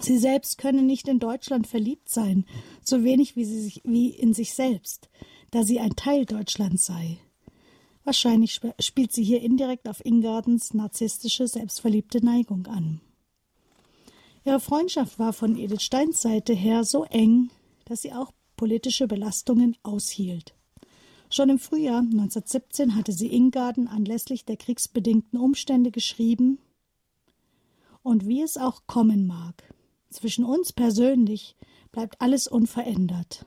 Sie selbst könne nicht in Deutschland verliebt sein, so wenig wie, sie sich, wie in sich selbst, da sie ein Teil Deutschlands sei. Wahrscheinlich sp spielt sie hier indirekt auf Ingardens narzisstische, selbstverliebte Neigung an. Ihre Freundschaft war von Edith Steins Seite her so eng, dass sie auch politische Belastungen aushielt. Schon im Frühjahr 1917 hatte sie Ingarden anlässlich der kriegsbedingten Umstände geschrieben Und wie es auch kommen mag, zwischen uns persönlich bleibt alles unverändert.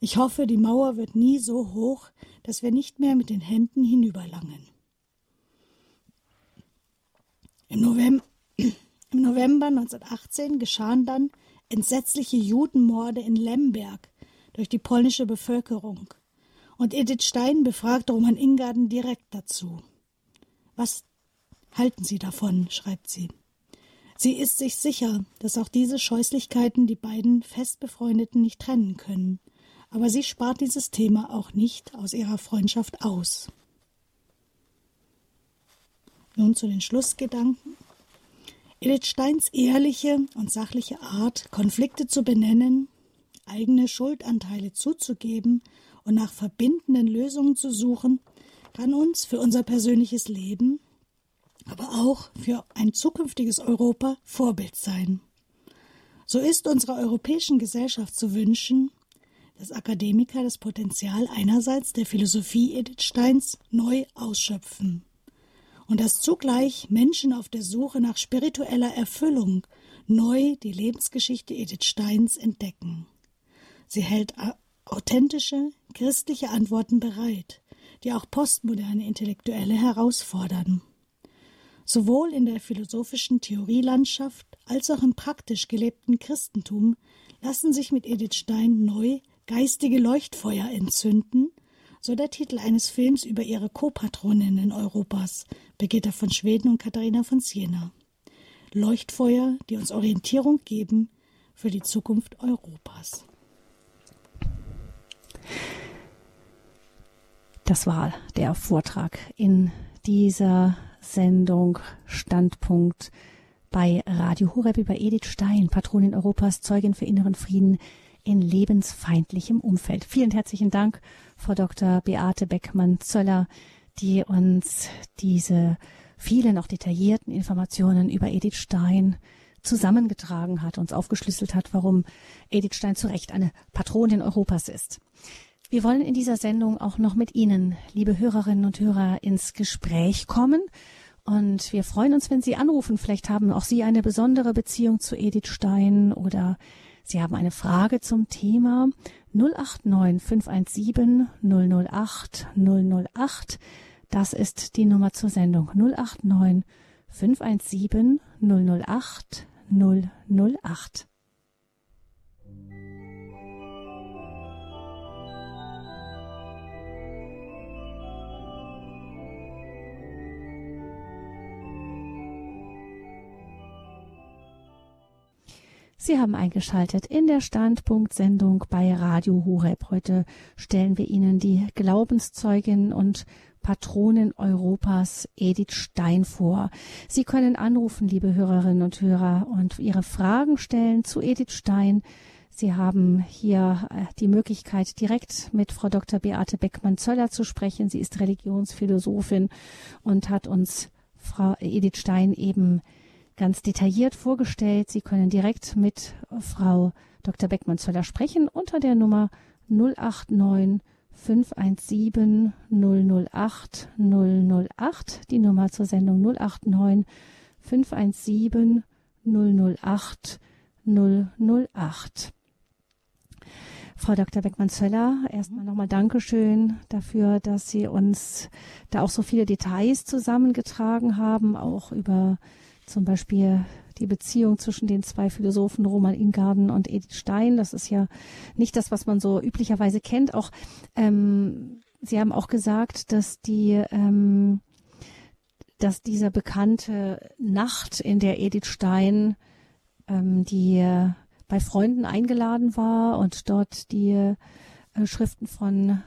Ich hoffe, die Mauer wird nie so hoch, dass wir nicht mehr mit den Händen hinüberlangen. Im November, im November 1918 geschahen dann entsetzliche Judenmorde in Lemberg durch die polnische Bevölkerung. Und Edith Stein befragt Roman Ingarden direkt dazu. Was halten Sie davon? schreibt sie. Sie ist sich sicher, dass auch diese Scheußlichkeiten die beiden fest befreundeten nicht trennen können, aber sie spart dieses Thema auch nicht aus ihrer Freundschaft aus. Nun zu den Schlussgedanken. Edith Steins ehrliche und sachliche Art, Konflikte zu benennen, eigene Schuldanteile zuzugeben und nach verbindenden Lösungen zu suchen, kann uns für unser persönliches Leben aber auch für ein zukünftiges Europa Vorbild sein. So ist unserer europäischen Gesellschaft zu wünschen, dass Akademiker das Potenzial einerseits der Philosophie Edith Steins neu ausschöpfen und dass zugleich Menschen auf der Suche nach spiritueller Erfüllung neu die Lebensgeschichte Edith Steins entdecken. Sie hält authentische christliche Antworten bereit, die auch postmoderne Intellektuelle herausfordern. Sowohl in der philosophischen Theorielandschaft als auch im praktisch gelebten Christentum lassen sich mit Edith Stein neu geistige Leuchtfeuer entzünden, so der Titel eines Films über ihre Co-Patroninnen Europas, Birgitta von Schweden und Katharina von Siena. Leuchtfeuer, die uns Orientierung geben für die Zukunft Europas. Das war der Vortrag in dieser Sendung Standpunkt bei Radio Horeb über Edith Stein, Patronin Europas, Zeugin für inneren Frieden in lebensfeindlichem Umfeld. Vielen herzlichen Dank, Frau Dr. Beate Beckmann-Zöller, die uns diese vielen auch detaillierten Informationen über Edith Stein zusammengetragen hat, uns aufgeschlüsselt hat, warum Edith Stein zu Recht eine Patronin Europas ist. Wir wollen in dieser Sendung auch noch mit Ihnen, liebe Hörerinnen und Hörer, ins Gespräch kommen. Und wir freuen uns, wenn Sie anrufen. Vielleicht haben auch Sie eine besondere Beziehung zu Edith Stein oder Sie haben eine Frage zum Thema 089 517 008 008. Das ist die Nummer zur Sendung 089 517 008 008. Sie haben eingeschaltet in der Standpunktsendung bei Radio Horeb. Heute stellen wir Ihnen die Glaubenszeugin und Patronin Europas Edith Stein vor. Sie können anrufen, liebe Hörerinnen und Hörer, und Ihre Fragen stellen zu Edith Stein. Sie haben hier äh, die Möglichkeit, direkt mit Frau Dr. Beate Beckmann-Zöller zu sprechen. Sie ist Religionsphilosophin und hat uns Frau Edith Stein eben ganz detailliert vorgestellt. Sie können direkt mit Frau Dr. Beckmann-Zöller sprechen unter der Nummer 089 517 008 008. Die Nummer zur Sendung 089 517 008 008. Frau Dr. Beckmann-Zöller, erstmal nochmal Dankeschön dafür, dass Sie uns da auch so viele Details zusammengetragen haben, auch über zum Beispiel die Beziehung zwischen den zwei Philosophen Roman Ingarden und Edith Stein. Das ist ja nicht das, was man so üblicherweise kennt. Auch ähm, Sie haben auch gesagt, dass die ähm, dass dieser bekannte Nacht, in der Edith Stein ähm, die äh, bei Freunden eingeladen war und dort die äh, Schriften von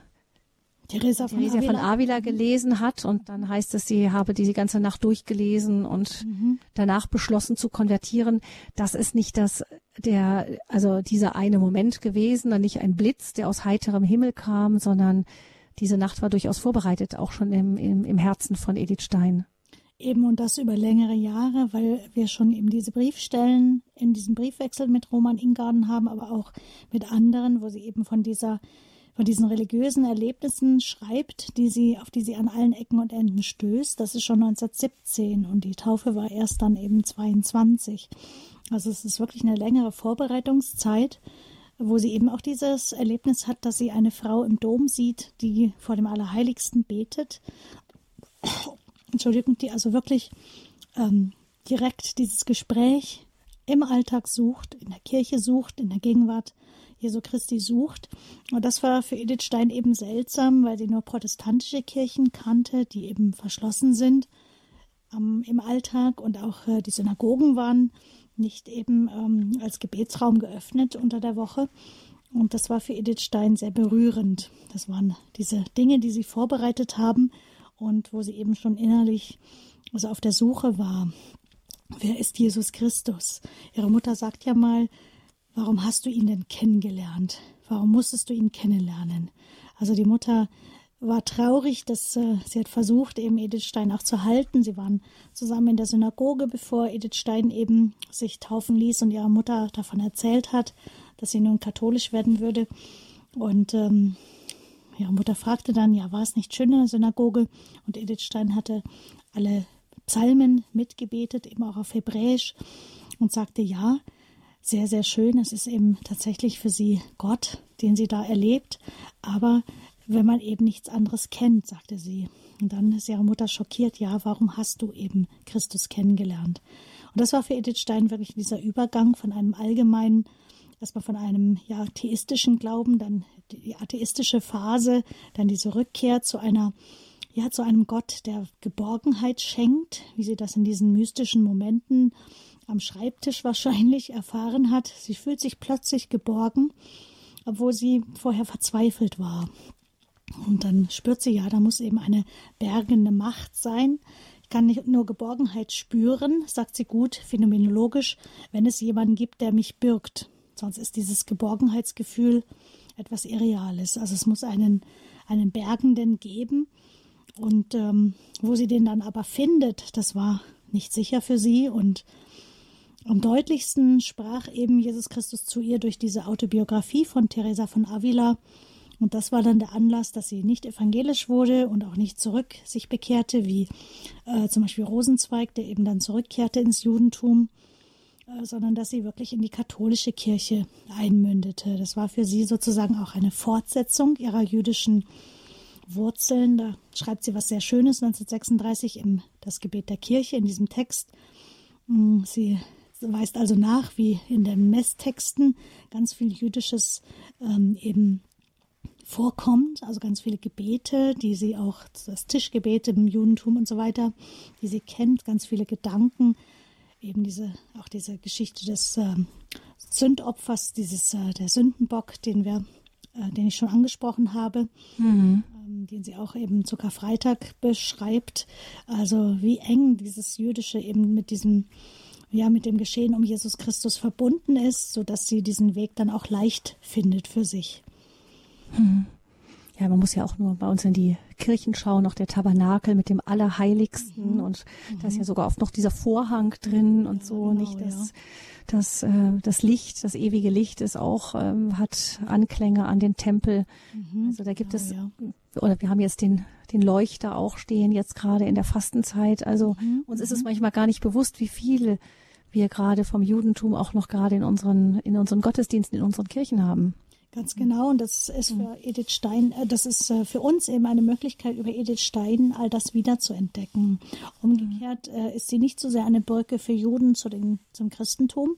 Theresa von, Theresa Avila. von Avila gelesen hat und dann heißt es, sie habe diese ganze Nacht durchgelesen und mhm. danach beschlossen zu konvertieren. Das ist nicht das, der, also dieser eine Moment gewesen, dann nicht ein Blitz, der aus heiterem Himmel kam, sondern diese Nacht war durchaus vorbereitet, auch schon im, im, im Herzen von Edith Stein. Eben und das über längere Jahre, weil wir schon eben diese Briefstellen in diesem Briefwechsel mit Roman Ingarden haben, aber auch mit anderen, wo sie eben von dieser von diesen religiösen Erlebnissen schreibt, die sie, auf die sie an allen Ecken und Enden stößt. Das ist schon 1917 und die Taufe war erst dann eben 22. Also es ist wirklich eine längere Vorbereitungszeit, wo sie eben auch dieses Erlebnis hat, dass sie eine Frau im Dom sieht, die vor dem Allerheiligsten betet. Entschuldigung, die also wirklich ähm, direkt dieses Gespräch im Alltag sucht, in der Kirche sucht, in der Gegenwart Jesu Christi sucht. Und das war für Edith Stein eben seltsam, weil sie nur protestantische Kirchen kannte, die eben verschlossen sind ähm, im Alltag und auch äh, die Synagogen waren nicht eben ähm, als Gebetsraum geöffnet unter der Woche. Und das war für Edith Stein sehr berührend. Das waren diese Dinge, die sie vorbereitet haben und wo sie eben schon innerlich also auf der Suche war. Wer ist Jesus Christus? Ihre Mutter sagt ja mal, Warum hast du ihn denn kennengelernt? Warum musstest du ihn kennenlernen? Also die Mutter war traurig, dass äh, sie hat versucht, eben Edith Stein auch zu halten. Sie waren zusammen in der Synagoge, bevor Edith Stein eben sich taufen ließ und ihrer Mutter davon erzählt hat, dass sie nun katholisch werden würde. Und ähm, ihre Mutter fragte dann, ja, war es nicht schön in der Synagoge? Und Edith Stein hatte alle Psalmen mitgebetet, eben auch auf Hebräisch und sagte, ja, sehr, sehr schön. Es ist eben tatsächlich für sie Gott, den sie da erlebt. Aber wenn man eben nichts anderes kennt, sagte sie. Und dann ist ihre Mutter schockiert, ja, warum hast du eben Christus kennengelernt? Und das war für Edith Stein wirklich dieser Übergang von einem allgemeinen, erstmal von einem ja, theistischen Glauben, dann die atheistische Phase, dann diese Rückkehr zu einer ja, zu einem Gott, der Geborgenheit schenkt, wie sie das in diesen mystischen Momenten am Schreibtisch wahrscheinlich erfahren hat. Sie fühlt sich plötzlich geborgen, obwohl sie vorher verzweifelt war. Und dann spürt sie, ja, da muss eben eine bergende Macht sein. Ich kann nicht nur Geborgenheit spüren, sagt sie gut, phänomenologisch, wenn es jemanden gibt, der mich birgt. Sonst ist dieses Geborgenheitsgefühl etwas Irreales. Also es muss einen, einen Bergenden geben. Und ähm, wo sie den dann aber findet, das war nicht sicher für sie. Und am deutlichsten sprach eben Jesus Christus zu ihr durch diese Autobiografie von Teresa von Avila. Und das war dann der Anlass, dass sie nicht evangelisch wurde und auch nicht zurück sich bekehrte, wie äh, zum Beispiel Rosenzweig, der eben dann zurückkehrte ins Judentum, äh, sondern dass sie wirklich in die katholische Kirche einmündete. Das war für sie sozusagen auch eine Fortsetzung ihrer jüdischen Wurzeln. Da schreibt sie was sehr Schönes 1936 im Das Gebet der Kirche in diesem Text. Mm, sie weist also nach, wie in den Messtexten ganz viel Jüdisches ähm, eben vorkommt, also ganz viele Gebete, die sie auch, das Tischgebet im Judentum und so weiter, die sie kennt, ganz viele Gedanken, eben diese, auch diese Geschichte des äh, Sündopfers, dieses, äh, der Sündenbock, den wir, äh, den ich schon angesprochen habe, mhm. ähm, den sie auch eben zu Karfreitag beschreibt. Also wie eng dieses Jüdische eben mit diesem ja, mit dem Geschehen um Jesus Christus verbunden ist, sodass sie diesen Weg dann auch leicht findet für sich. Hm. Ja, man muss ja auch nur bei uns in die Kirchen schauen, noch der Tabernakel mit dem Allerheiligsten mhm. und mhm. da ist ja sogar oft noch dieser Vorhang drin und so, genau, nicht das, ja. das, äh, das Licht, das ewige Licht ist auch, ähm, hat Anklänge an den Tempel. Mhm. Also da gibt genau, es, ja. oder wir haben jetzt den, den Leuchter auch stehen, jetzt gerade in der Fastenzeit. Also mhm. uns ist es mhm. manchmal gar nicht bewusst, wie viele wir gerade vom Judentum auch noch gerade in unseren, in unseren Gottesdiensten, in unseren Kirchen haben. Ganz genau. Und das ist für mhm. Edith Stein, äh, das ist äh, für uns eben eine Möglichkeit, über Edith Stein all das wiederzuentdecken. Umgekehrt äh, ist sie nicht so sehr eine Brücke für Juden zu den, zum Christentum,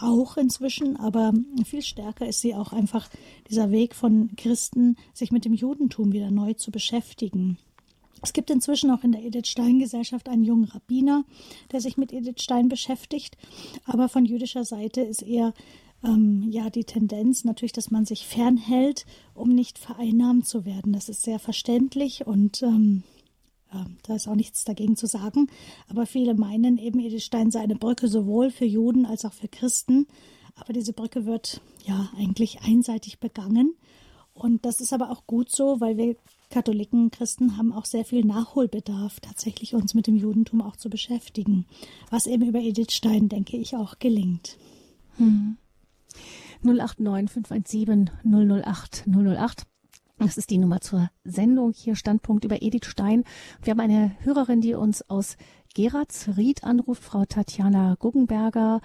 auch inzwischen, aber viel stärker ist sie auch einfach dieser Weg von Christen, sich mit dem Judentum wieder neu zu beschäftigen. Es gibt inzwischen auch in der Edith Stein Gesellschaft einen jungen Rabbiner, der sich mit Edith Stein beschäftigt, aber von jüdischer Seite ist eher ähm, ja die Tendenz natürlich, dass man sich fernhält, um nicht vereinnahmt zu werden. Das ist sehr verständlich und ähm, da ist auch nichts dagegen zu sagen. Aber viele meinen eben, Edith Stein sei eine Brücke sowohl für Juden als auch für Christen. Aber diese Brücke wird ja eigentlich einseitig begangen. Und das ist aber auch gut so, weil wir Katholiken, Christen haben auch sehr viel Nachholbedarf, tatsächlich uns mit dem Judentum auch zu beschäftigen. Was eben über Edith Stein, denke ich, auch gelingt. Hm. 089 517 008 008. Das ist die Nummer zur Sendung. Hier Standpunkt über Edith Stein. Wir haben eine Hörerin, die uns aus Geratsried anruft, Frau Tatjana Guggenberger.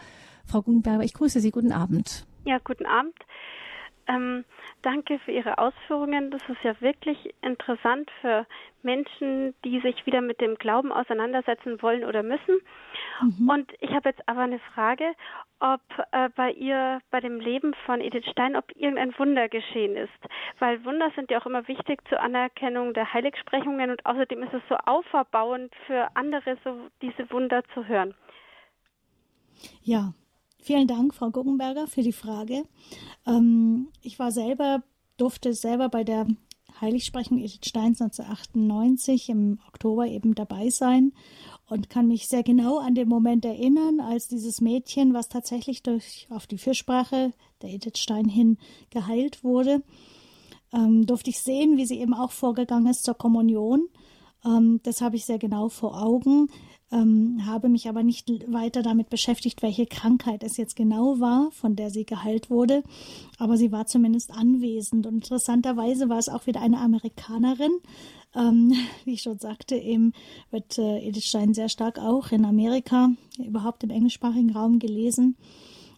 Frau Guggenberger, ich grüße Sie. Guten Abend. Ja, guten Abend. Ähm, danke für Ihre Ausführungen. Das ist ja wirklich interessant für Menschen, die sich wieder mit dem Glauben auseinandersetzen wollen oder müssen. Mhm. Und ich habe jetzt aber eine Frage, ob äh, bei ihr, bei dem Leben von Edith Stein, ob irgendein Wunder geschehen ist. Weil Wunder sind ja auch immer wichtig zur Anerkennung der Heiligsprechungen und außerdem ist es so auferbauend für andere, so diese Wunder zu hören. Ja, Vielen Dank, Frau Guggenberger, für die Frage. Ähm, ich war selber, durfte selber bei der Heiligsprechung Edith Steins 1998 im Oktober eben dabei sein und kann mich sehr genau an den Moment erinnern, als dieses Mädchen, was tatsächlich durch auf die Fürsprache der Edith Stein hin geheilt wurde, ähm, durfte ich sehen, wie sie eben auch vorgegangen ist zur Kommunion. Ähm, das habe ich sehr genau vor Augen ähm, habe mich aber nicht weiter damit beschäftigt, welche Krankheit es jetzt genau war, von der sie geheilt wurde. Aber sie war zumindest anwesend. Und interessanterweise war es auch wieder eine Amerikanerin. Ähm, wie ich schon sagte, eben wird äh, Edith Stein sehr stark auch in Amerika, überhaupt im englischsprachigen Raum gelesen.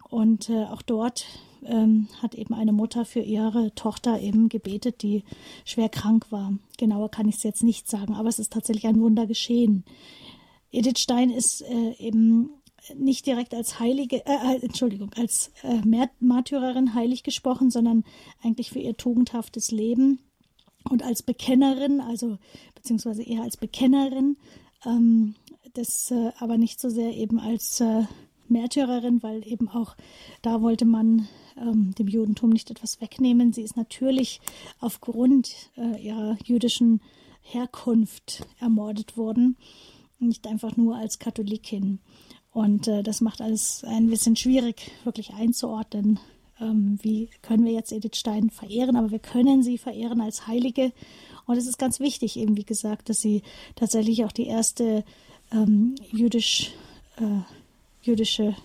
Und äh, auch dort ähm, hat eben eine Mutter für ihre Tochter eben gebetet, die schwer krank war. Genauer kann ich es jetzt nicht sagen, aber es ist tatsächlich ein Wunder geschehen. Edith Stein ist äh, eben nicht direkt als Heilige, äh, äh Entschuldigung, als äh, Märtyrerin heilig gesprochen, sondern eigentlich für ihr tugendhaftes Leben und als Bekennerin, also beziehungsweise eher als Bekennerin, ähm, das äh, aber nicht so sehr eben als äh, Märtyrerin, weil eben auch da wollte man ähm, dem Judentum nicht etwas wegnehmen. Sie ist natürlich aufgrund äh, ihrer jüdischen Herkunft ermordet worden nicht einfach nur als Katholikin. Und äh, das macht alles ein bisschen schwierig, wirklich einzuordnen. Ähm, wie können wir jetzt Edith Stein verehren? Aber wir können sie verehren als Heilige. Und es ist ganz wichtig, eben wie gesagt, dass sie tatsächlich auch die erste ähm, jüdisch, äh, jüdische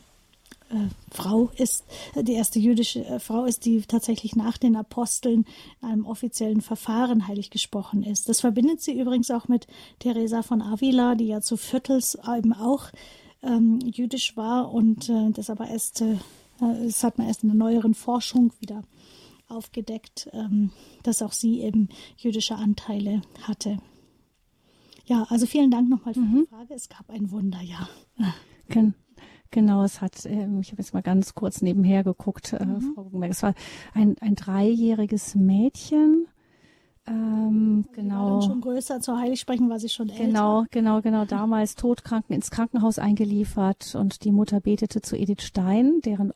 Frau ist, die erste jüdische äh, Frau ist, die tatsächlich nach den Aposteln in einem offiziellen Verfahren heilig gesprochen ist. Das verbindet sie übrigens auch mit Teresa von Avila, die ja zu Viertels eben auch ähm, jüdisch war und äh, das aber erst, äh, das hat man erst in der neueren Forschung wieder aufgedeckt, ähm, dass auch sie eben jüdische Anteile hatte. Ja, also vielen Dank nochmal für mhm. die Frage. Es gab ein Wunder, ja. Genau, es hat, ähm, ich habe jetzt mal ganz kurz nebenher geguckt, äh, mhm. Frau Guggenberg, es war ein, ein dreijähriges Mädchen. Ähm, genau. War dann schon größer zur Heiligsprechen war sie schon älter. Genau, genau, genau. Damals todkranken ins Krankenhaus eingeliefert und die Mutter betete zu Edith Stein, deren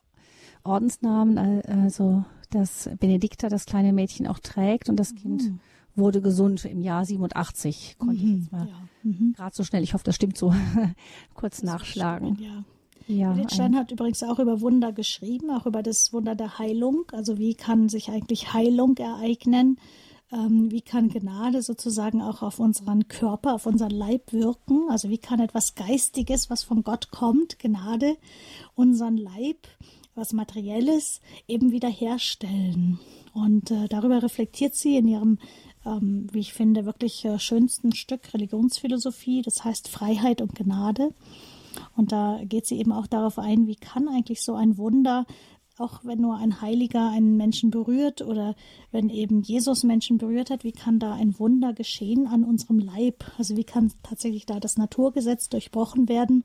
Ordensnamen, also das Benedikta, das kleine Mädchen auch trägt und das mhm. Kind wurde gesund im Jahr 87. Konnte mhm, ich jetzt mal ja. mhm. gerade so schnell, ich hoffe, das stimmt so, kurz das nachschlagen. ja. Ja, Edith Stein hat übrigens auch über Wunder geschrieben, auch über das Wunder der Heilung. Also wie kann sich eigentlich Heilung ereignen? Ähm, wie kann Gnade sozusagen auch auf unseren Körper, auf unseren Leib wirken? Also wie kann etwas Geistiges, was von Gott kommt, Gnade, unseren Leib, was Materielles eben wiederherstellen? Und äh, darüber reflektiert sie in ihrem ähm, wie ich finde, wirklich äh, schönsten Stück Religionsphilosophie, das heißt Freiheit und Gnade. Und da geht sie eben auch darauf ein, wie kann eigentlich so ein Wunder, auch wenn nur ein Heiliger einen Menschen berührt oder wenn eben Jesus Menschen berührt hat, wie kann da ein Wunder geschehen an unserem Leib? Also wie kann tatsächlich da das Naturgesetz durchbrochen werden?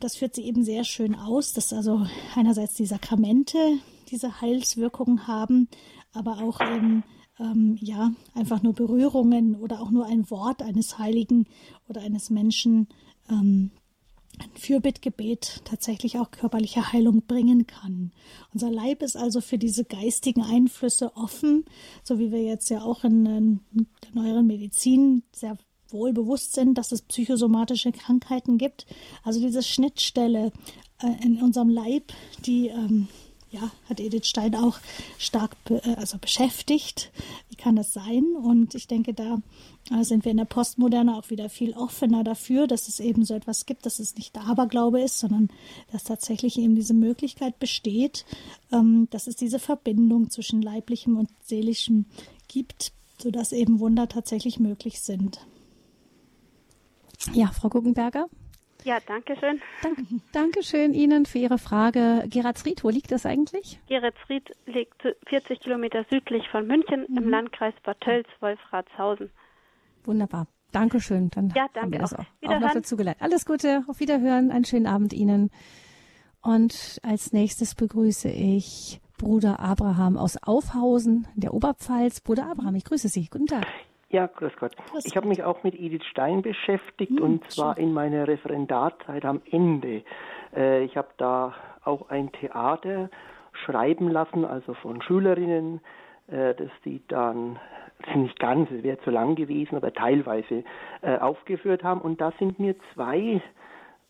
das führt sie eben sehr schön aus, dass also einerseits die Sakramente diese Heilswirkungen haben, aber auch eben ähm, ja, einfach nur Berührungen oder auch nur ein Wort eines Heiligen oder eines Menschen, ähm, ein Fürbittgebet tatsächlich auch körperliche Heilung bringen kann. Unser Leib ist also für diese geistigen Einflüsse offen, so wie wir jetzt ja auch in, der neueren Medizin sehr wohl bewusst sind, dass es psychosomatische Krankheiten gibt. Also diese Schnittstelle äh, in unserem Leib, die ähm, ja, hat Edith Stein auch stark be äh, also beschäftigt. Wie kann das sein? Und ich denke, da äh, sind wir in der Postmoderne auch wieder viel offener dafür, dass es eben so etwas gibt, dass es nicht der Aberglaube ist, sondern dass tatsächlich eben diese Möglichkeit besteht, ähm, dass es diese Verbindung zwischen leiblichem und seelischem gibt, sodass eben Wunder tatsächlich möglich sind. Ja, Frau Guggenberger? Ja, danke schön. Dank, Dankeschön Ihnen für Ihre Frage. Geratsried, wo liegt das eigentlich? Geratsried liegt 40 Kilometer südlich von München mhm. im Landkreis Bad Tölz, Wolfratshausen. Wunderbar. Dankeschön. Dann ja, danke haben wir das auch, auch noch dazu gelernt. Alles Gute, auf Wiederhören, einen schönen Abend Ihnen. Und als nächstes begrüße ich Bruder Abraham aus Aufhausen, der Oberpfalz. Bruder Abraham, ich grüße Sie. Guten Tag. Ja, grüß Gott. Grüß ich habe mich auch mit Edith Stein beschäftigt hm, und zwar in meiner Referendarzeit am Ende. Äh, ich habe da auch ein Theater schreiben lassen, also von Schülerinnen, äh, dass die dann, das nicht ganz, es wäre zu lang gewesen, aber teilweise äh, aufgeführt haben. Und da sind mir zwei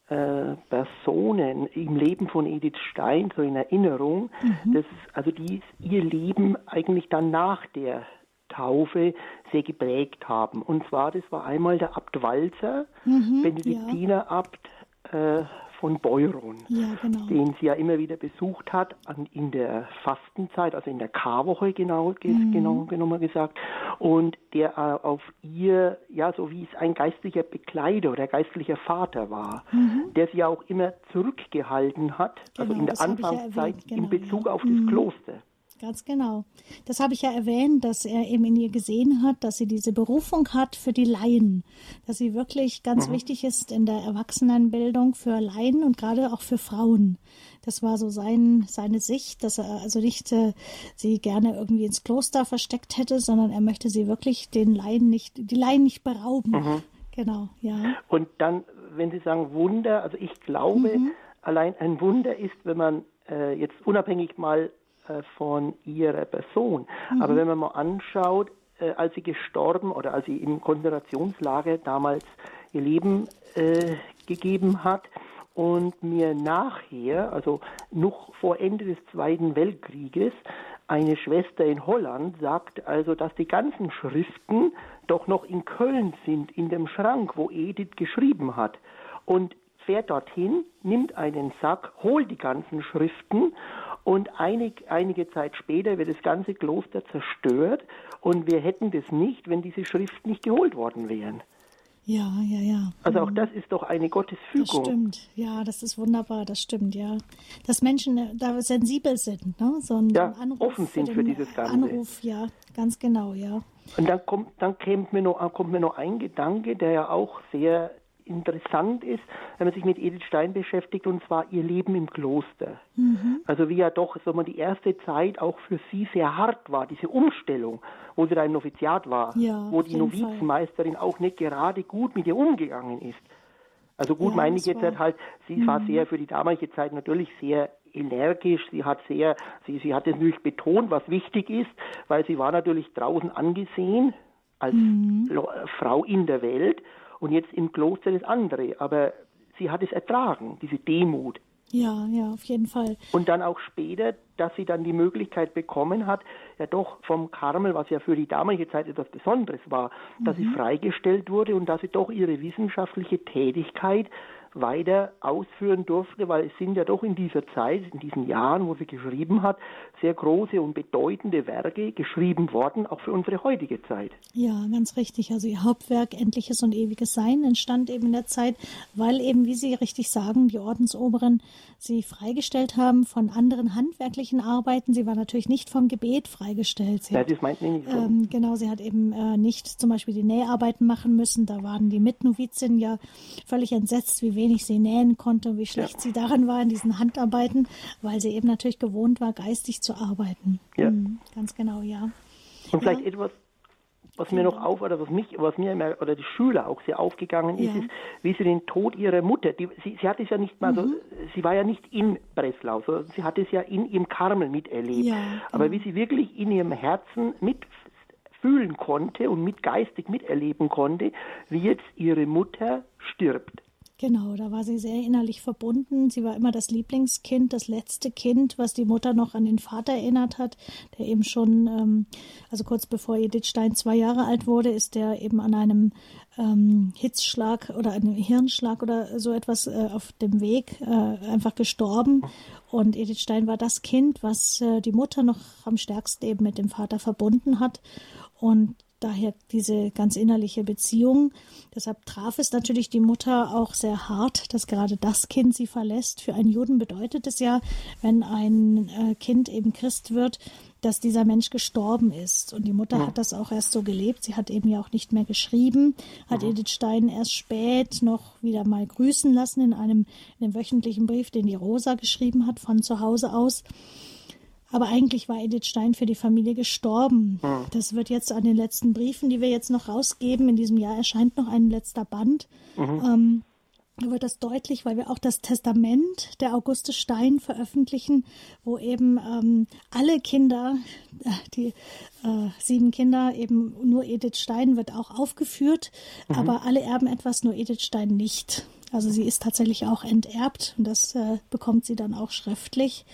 äh, Personen im Leben von Edith Stein so in Erinnerung, mhm. dass also die ihr Leben eigentlich dann nach der Taufe sehr geprägt haben. Und zwar, das war einmal der Abt Walzer, mhm, Benediktinerabt ja. äh, von Beuron, ja, genau. den sie ja immer wieder besucht hat an, in der Fastenzeit, also in der Karwoche genau, mhm. genau genommen gesagt, und der äh, auf ihr, ja, so wie es ein geistlicher Begleiter oder geistlicher Vater war, mhm. der sie auch immer zurückgehalten hat, also genau, also in der Anfangszeit ja genau, in Bezug auf das mhm. Kloster. Ganz genau. Das habe ich ja erwähnt, dass er eben in ihr gesehen hat, dass sie diese Berufung hat für die Laien, dass sie wirklich ganz mhm. wichtig ist in der Erwachsenenbildung für Laien und gerade auch für Frauen. Das war so sein, seine Sicht, dass er also nicht äh, sie gerne irgendwie ins Kloster versteckt hätte, sondern er möchte sie wirklich den Laien nicht, die Laien nicht berauben. Mhm. Genau, ja. Und dann, wenn Sie sagen Wunder, also ich glaube, mhm. allein ein Wunder ist, wenn man äh, jetzt unabhängig mal von ihrer Person. Mhm. Aber wenn man mal anschaut, äh, als sie gestorben oder als sie im Konzentrationslager damals ihr Leben äh, gegeben hat und mir nachher, also noch vor Ende des Zweiten Weltkrieges, eine Schwester in Holland sagt also, dass die ganzen Schriften doch noch in Köln sind, in dem Schrank, wo Edith geschrieben hat. Und fährt dorthin, nimmt einen Sack, holt die ganzen Schriften und einig, einige Zeit später wird das ganze Kloster zerstört und wir hätten das nicht, wenn diese Schriften nicht geholt worden wären. Ja, ja, ja. Also auch mhm. das ist doch eine Gottesfügung. Das stimmt, ja, das ist wunderbar, das stimmt, ja. Dass Menschen äh, da sensibel sind, ne? So ein, ja, Anruf offen sind für, für dieses Ganze. Anruf, ja, ganz genau, ja. Und dann kommt, dann kommt mir noch, kommt mir noch ein Gedanke, der ja auch sehr interessant ist, wenn man sich mit Edith Stein beschäftigt, und zwar ihr Leben im Kloster. Mhm. Also wie ja doch so man die erste Zeit auch für sie sehr hart war, diese Umstellung, wo sie da im Noviziat war, ja, wo die Novizenmeisterin auch nicht gerade gut mit ihr umgegangen ist. Also gut ja, meine ich jetzt war, halt, sie mhm. war sehr für die damalige Zeit natürlich sehr energisch, sie hat sehr, sie, sie hat es natürlich betont, was wichtig ist, weil sie war natürlich draußen angesehen als mhm. Frau in der Welt und jetzt im Kloster das andere. Aber sie hat es ertragen, diese Demut. Ja, ja, auf jeden Fall. Und dann auch später, dass sie dann die Möglichkeit bekommen hat, ja doch vom Karmel, was ja für die damalige Zeit etwas Besonderes war, mhm. dass sie mhm. freigestellt wurde und dass sie doch ihre wissenschaftliche Tätigkeit weiter ausführen durfte, weil es sind ja doch in dieser Zeit, in diesen Jahren, wo sie geschrieben hat, sehr große und bedeutende Werke geschrieben worden, auch für unsere heutige Zeit. Ja, ganz richtig. Also ihr Hauptwerk Endliches und Ewiges Sein entstand eben in der Zeit, weil eben, wie Sie richtig sagen, die Ordensoberen sie freigestellt haben von anderen handwerklichen Arbeiten. Sie war natürlich nicht vom Gebet freigestellt. Sie ja, das meint nicht so. Ähm, genau, sie hat eben äh, nicht zum Beispiel die Näharbeiten machen müssen. Da waren die Mitnovizinnen ja völlig entsetzt, wie wenig sie nähen konnte, wie schlecht ja. sie darin war in diesen Handarbeiten, weil sie eben natürlich gewohnt war, geistig zu arbeiten. Ja. Mhm, ganz genau, ja. Und vielleicht ja. etwas, was mir noch auf oder was mich, was mir immer, oder die Schüler auch sehr aufgegangen ist, ja. ist, wie sie den Tod ihrer Mutter, die, sie, sie hat es ja nicht mal mhm. so, sie war ja nicht in Breslau, sondern sie hat es ja in ihrem Karmel miterlebt. Ja, genau. Aber wie sie wirklich in ihrem Herzen mitfühlen konnte und mit geistig miterleben konnte, wie jetzt ihre Mutter stirbt. Genau, da war sie sehr innerlich verbunden. Sie war immer das Lieblingskind, das letzte Kind, was die Mutter noch an den Vater erinnert hat, der eben schon, ähm, also kurz bevor Edith Stein zwei Jahre alt wurde, ist der eben an einem ähm, Hitzschlag oder einem Hirnschlag oder so etwas äh, auf dem Weg äh, einfach gestorben. Und Edith Stein war das Kind, was äh, die Mutter noch am stärksten eben mit dem Vater verbunden hat. Und daher diese ganz innerliche Beziehung. Deshalb traf es natürlich die Mutter auch sehr hart, dass gerade das Kind sie verlässt. Für einen Juden bedeutet es ja, wenn ein äh, Kind eben Christ wird, dass dieser Mensch gestorben ist. Und die Mutter ja. hat das auch erst so gelebt. Sie hat eben ja auch nicht mehr geschrieben, hat ja. Edith Stein erst spät noch wieder mal grüßen lassen in einem, in einem wöchentlichen Brief, den die Rosa geschrieben hat von zu Hause aus. Aber eigentlich war Edith Stein für die Familie gestorben. Mhm. Das wird jetzt an den letzten Briefen, die wir jetzt noch rausgeben, in diesem Jahr erscheint noch ein letzter Band. Mhm. Ähm, da wird das deutlich, weil wir auch das Testament der Auguste Stein veröffentlichen, wo eben ähm, alle Kinder, äh, die äh, sieben Kinder, eben nur Edith Stein wird auch aufgeführt, mhm. aber alle erben etwas, nur Edith Stein nicht. Also sie ist tatsächlich auch enterbt und das äh, bekommt sie dann auch schriftlich.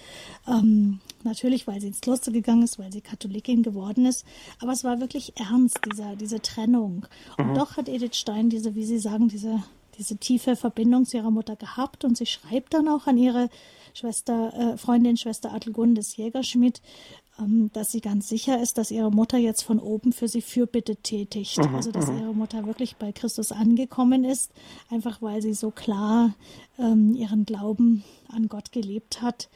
Ähm, natürlich, weil sie ins Kloster gegangen ist, weil sie Katholikin geworden ist. Aber es war wirklich ernst, dieser, diese Trennung. Und mhm. doch hat Edith Stein diese, wie Sie sagen, diese, diese tiefe Verbindung zu ihrer Mutter gehabt und sie schreibt dann auch an ihre Schwester, äh, Freundin, Schwester Adelgundes Jägerschmidt, dass sie ganz sicher ist, dass ihre Mutter jetzt von oben für sie Fürbitte tätigt. Mhm, also dass mhm. ihre Mutter wirklich bei Christus angekommen ist, einfach weil sie so klar ähm, ihren Glauben an Gott gelebt hat.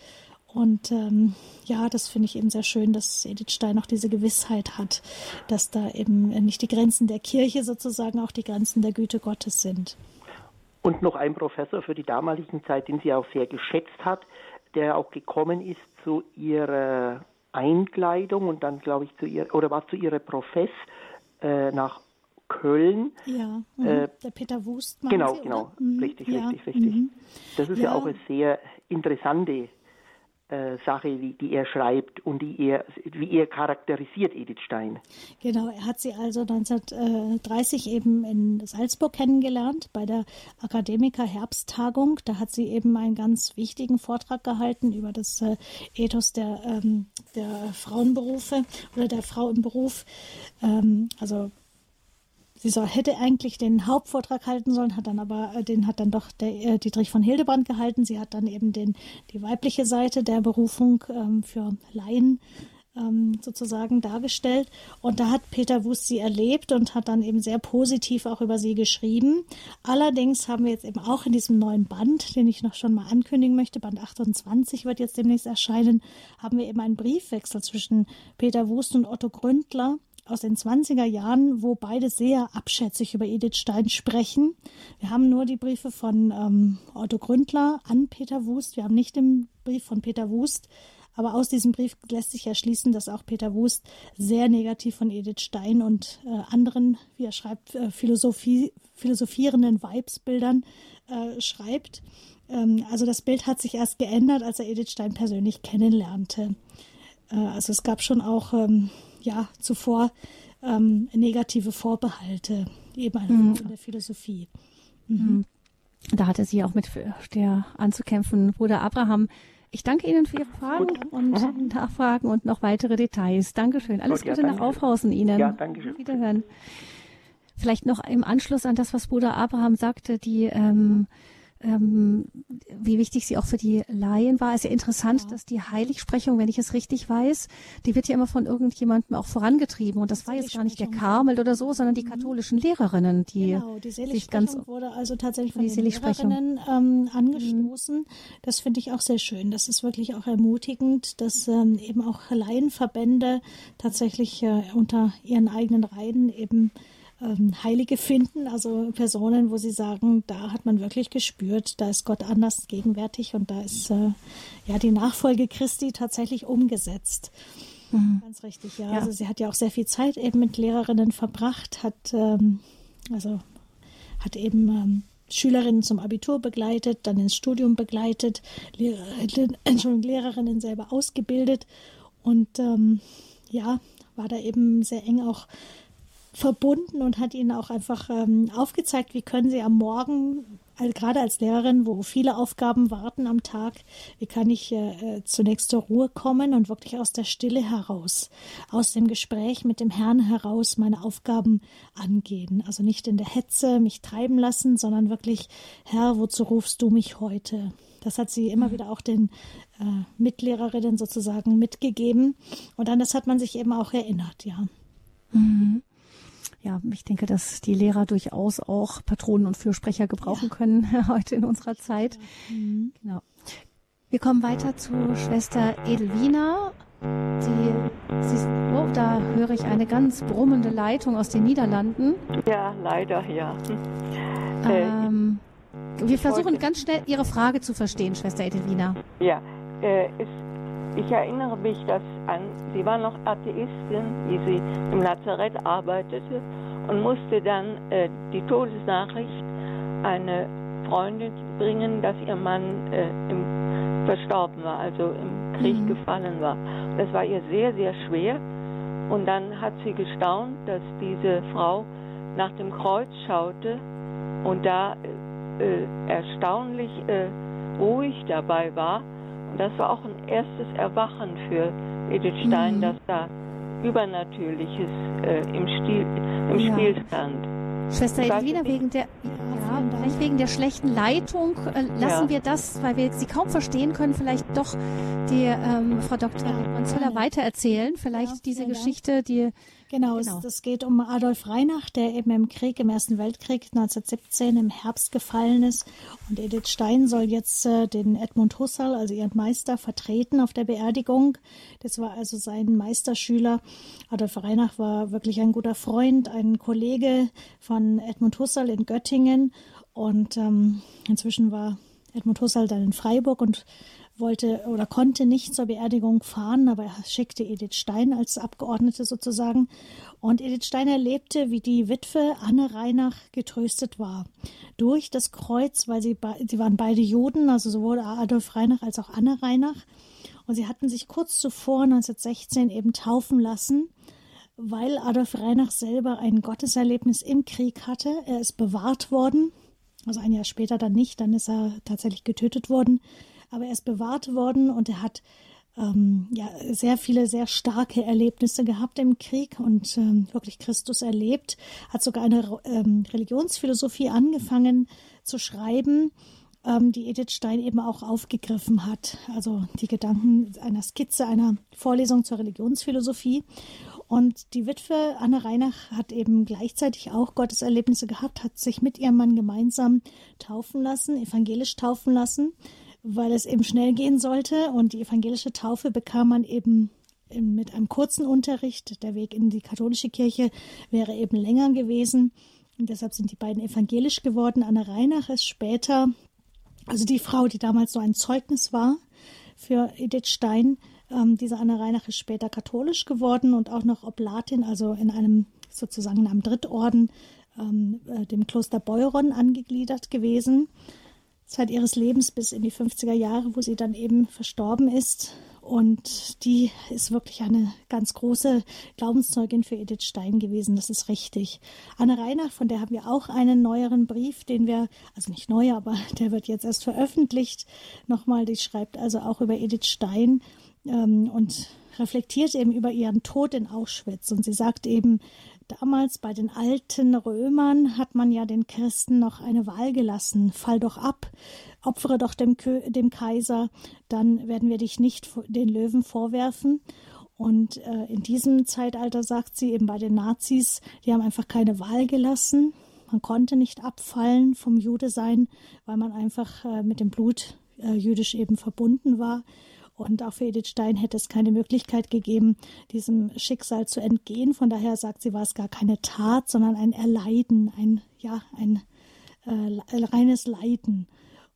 Und ähm, ja, das finde ich eben sehr schön, dass Edith Stein auch diese Gewissheit hat, dass da eben nicht die Grenzen der Kirche sozusagen auch die Grenzen der Güte Gottes sind. Und noch ein Professor für die damalige Zeit, den sie auch sehr geschätzt hat, der auch gekommen ist zu ihrer Einkleidung und dann, glaube ich, zu ihr, oder war zu ihrer Profess äh, nach Köln. Ja, mhm. äh, der Peter Wust. Genau, Sie, genau, mhm. richtig, ja. richtig, richtig. Mhm. Das ist ja. ja. auch eine sehr interessante Sache, wie, die er schreibt und die er, wie er charakterisiert Edith Stein. Genau, er hat sie also 1930 eben in Salzburg kennengelernt bei der Akademiker Herbsttagung. Da hat sie eben einen ganz wichtigen Vortrag gehalten über das äh, Ethos der, ähm, der Frauenberufe oder der Frau im Beruf. Ähm, also sie soll, hätte eigentlich den Hauptvortrag halten sollen, hat dann aber, äh, den hat dann doch der äh, Dietrich von Hildebrand gehalten. Sie hat dann eben den, die weibliche Seite der Berufung ähm, für Laien ähm, sozusagen dargestellt. Und da hat Peter Wust sie erlebt und hat dann eben sehr positiv auch über sie geschrieben. Allerdings haben wir jetzt eben auch in diesem neuen Band, den ich noch schon mal ankündigen möchte, Band 28 wird jetzt demnächst erscheinen, haben wir eben einen Briefwechsel zwischen Peter Wust und Otto Gründler aus den 20er Jahren, wo beide sehr abschätzig über Edith Stein sprechen. Wir haben nur die Briefe von ähm, Otto Gründler an Peter Wust. Wir haben nicht den Brief von Peter Wust aber aus diesem Brief lässt sich erschließen, dass auch Peter Wust sehr negativ von Edith Stein und äh, anderen, wie er schreibt, äh, Philosophie, philosophierenden Vibesbildern äh, schreibt. Ähm, also das Bild hat sich erst geändert, als er Edith Stein persönlich kennenlernte. Äh, also es gab schon auch ähm, ja, zuvor ähm, negative Vorbehalte eben mhm. in der Philosophie. Mhm. mhm. Da hatte sie auch mit der anzukämpfen. Bruder Abraham ich danke Ihnen für Ihre Fragen Gut. und mhm. Nachfragen und noch weitere Details. Dankeschön. Alles Gut, Gute ja, nach Aufhausen Ihnen. Ja, danke schön. Wiederhören. Vielleicht noch im Anschluss an das, was Bruder Abraham sagte, die ähm, ähm, wie wichtig sie auch für die Laien war. Es ist ja interessant, ja. dass die Heiligsprechung, wenn ich es richtig weiß, die wird ja immer von irgendjemandem auch vorangetrieben. Und das war jetzt gar nicht der Karmel oder so, sondern die mhm. katholischen Lehrerinnen, die genau, die sich ganz wurde also tatsächlich von den Lehrerinnen ähm, angestoßen. Mhm. Das finde ich auch sehr schön. Das ist wirklich auch ermutigend, dass ähm, eben auch Laienverbände tatsächlich äh, unter ihren eigenen Reihen eben Heilige finden, also Personen, wo sie sagen, da hat man wirklich gespürt, da ist Gott anders gegenwärtig und da ist äh, ja die Nachfolge Christi tatsächlich umgesetzt. Mhm. Ganz richtig, ja. ja. Also sie hat ja auch sehr viel Zeit eben mit Lehrerinnen verbracht, hat ähm, also hat eben ähm, Schülerinnen zum Abitur begleitet, dann ins Studium begleitet, Lehrerinnen, Entschuldigung, Lehrerinnen selber ausgebildet und ähm, ja, war da eben sehr eng auch verbunden und hat ihnen auch einfach ähm, aufgezeigt, wie können sie am Morgen, also gerade als Lehrerin, wo viele Aufgaben warten am Tag, wie kann ich äh, äh, zunächst zur Ruhe kommen und wirklich aus der Stille heraus, aus dem Gespräch mit dem Herrn heraus meine Aufgaben angehen. Also nicht in der Hetze mich treiben lassen, sondern wirklich, Herr, wozu rufst du mich heute? Das hat sie immer mhm. wieder auch den äh, Mitlehrerinnen sozusagen mitgegeben. Und an das hat man sich eben auch erinnert, ja. Mhm ja, ich denke, dass die Lehrer durchaus auch Patronen und Fürsprecher gebrauchen ja. können heute in unserer Zeit. Mhm. Genau. Wir kommen weiter zu Schwester Edelwina. Sie, sie, oh, da höre ich eine ganz brummende Leitung aus den Niederlanden. Ja, leider, ja. Ähm, wir versuchen ganz schnell Ihre Frage zu verstehen, Schwester Edelwina. Ja, äh, es ich erinnere mich, dass an, sie war noch Atheistin, wie sie im Lazarett arbeitete und musste dann äh, die Todesnachricht eine Freundin bringen, dass ihr Mann äh, im, verstorben war, also im Krieg mhm. gefallen war. Das war ihr sehr, sehr schwer. Und dann hat sie gestaunt, dass diese Frau nach dem Kreuz schaute und da äh, erstaunlich äh, ruhig dabei war das war auch ein erstes Erwachen für Edith Stein, mhm. dass da Übernatürliches äh, im, Stil, im ja. Spiel stand. Schwester Edwina, wegen der, ja, vielleicht wegen der schlechten Leitung äh, lassen ja. wir das, weil wir sie kaum verstehen können, vielleicht doch die ähm, Frau Dr. Manzola weitererzählen. Vielleicht ja, diese Geschichte, die Genau, genau. Es, es, geht um Adolf Reinach, der eben im Krieg, im Ersten Weltkrieg 1917 im Herbst gefallen ist. Und Edith Stein soll jetzt äh, den Edmund Husserl, also ihren Meister, vertreten auf der Beerdigung. Das war also sein Meisterschüler. Adolf Reinach war wirklich ein guter Freund, ein Kollege von Edmund Husserl in Göttingen. Und ähm, inzwischen war Edmund Husserl dann in Freiburg und wollte oder konnte nicht zur Beerdigung fahren, aber er schickte Edith Stein als Abgeordnete sozusagen. Und Edith Stein erlebte, wie die Witwe Anne Reinach getröstet war. Durch das Kreuz, weil sie, sie waren beide Juden, also sowohl Adolf Reinach als auch Anne Reinach. Und sie hatten sich kurz zuvor, 1916, eben taufen lassen, weil Adolf Reinach selber ein Gotteserlebnis im Krieg hatte. Er ist bewahrt worden. Also ein Jahr später dann nicht, dann ist er tatsächlich getötet worden aber er ist bewahrt worden und er hat ähm, ja, sehr viele sehr starke Erlebnisse gehabt im Krieg und ähm, wirklich Christus erlebt, hat sogar eine ähm, Religionsphilosophie angefangen zu schreiben, ähm, die Edith Stein eben auch aufgegriffen hat. Also die Gedanken einer Skizze einer Vorlesung zur Religionsphilosophie. Und die Witwe Anne Reinach hat eben gleichzeitig auch Gotteserlebnisse gehabt, hat sich mit ihrem Mann gemeinsam taufen lassen, evangelisch taufen lassen weil es eben schnell gehen sollte. Und die evangelische Taufe bekam man eben mit einem kurzen Unterricht. Der Weg in die katholische Kirche wäre eben länger gewesen. Und deshalb sind die beiden evangelisch geworden. Anne Reinach ist später, also die Frau, die damals so ein Zeugnis war für Edith Stein, ähm, diese Anne Reinach ist später katholisch geworden und auch noch Oblatin, also in einem sozusagen in einem Drittorden, ähm, äh, dem Kloster Beuron angegliedert gewesen. Zeit ihres Lebens bis in die 50er Jahre, wo sie dann eben verstorben ist. Und die ist wirklich eine ganz große Glaubenszeugin für Edith Stein gewesen. Das ist richtig. Anne Reinach, von der haben wir auch einen neueren Brief, den wir, also nicht neu, aber der wird jetzt erst veröffentlicht. Nochmal, die schreibt also auch über Edith Stein ähm, und reflektiert eben über ihren Tod in Auschwitz. Und sie sagt eben, Damals bei den alten Römern hat man ja den Christen noch eine Wahl gelassen. Fall doch ab, opfere doch dem, dem Kaiser, dann werden wir dich nicht den Löwen vorwerfen. Und äh, in diesem Zeitalter sagt sie eben bei den Nazis, die haben einfach keine Wahl gelassen. Man konnte nicht abfallen vom Jude sein, weil man einfach äh, mit dem Blut äh, jüdisch eben verbunden war. Und auch für Edith Stein hätte es keine Möglichkeit gegeben, diesem Schicksal zu entgehen. Von daher sagt sie, war es gar keine Tat, sondern ein Erleiden, ein, ja, ein äh, reines Leiden.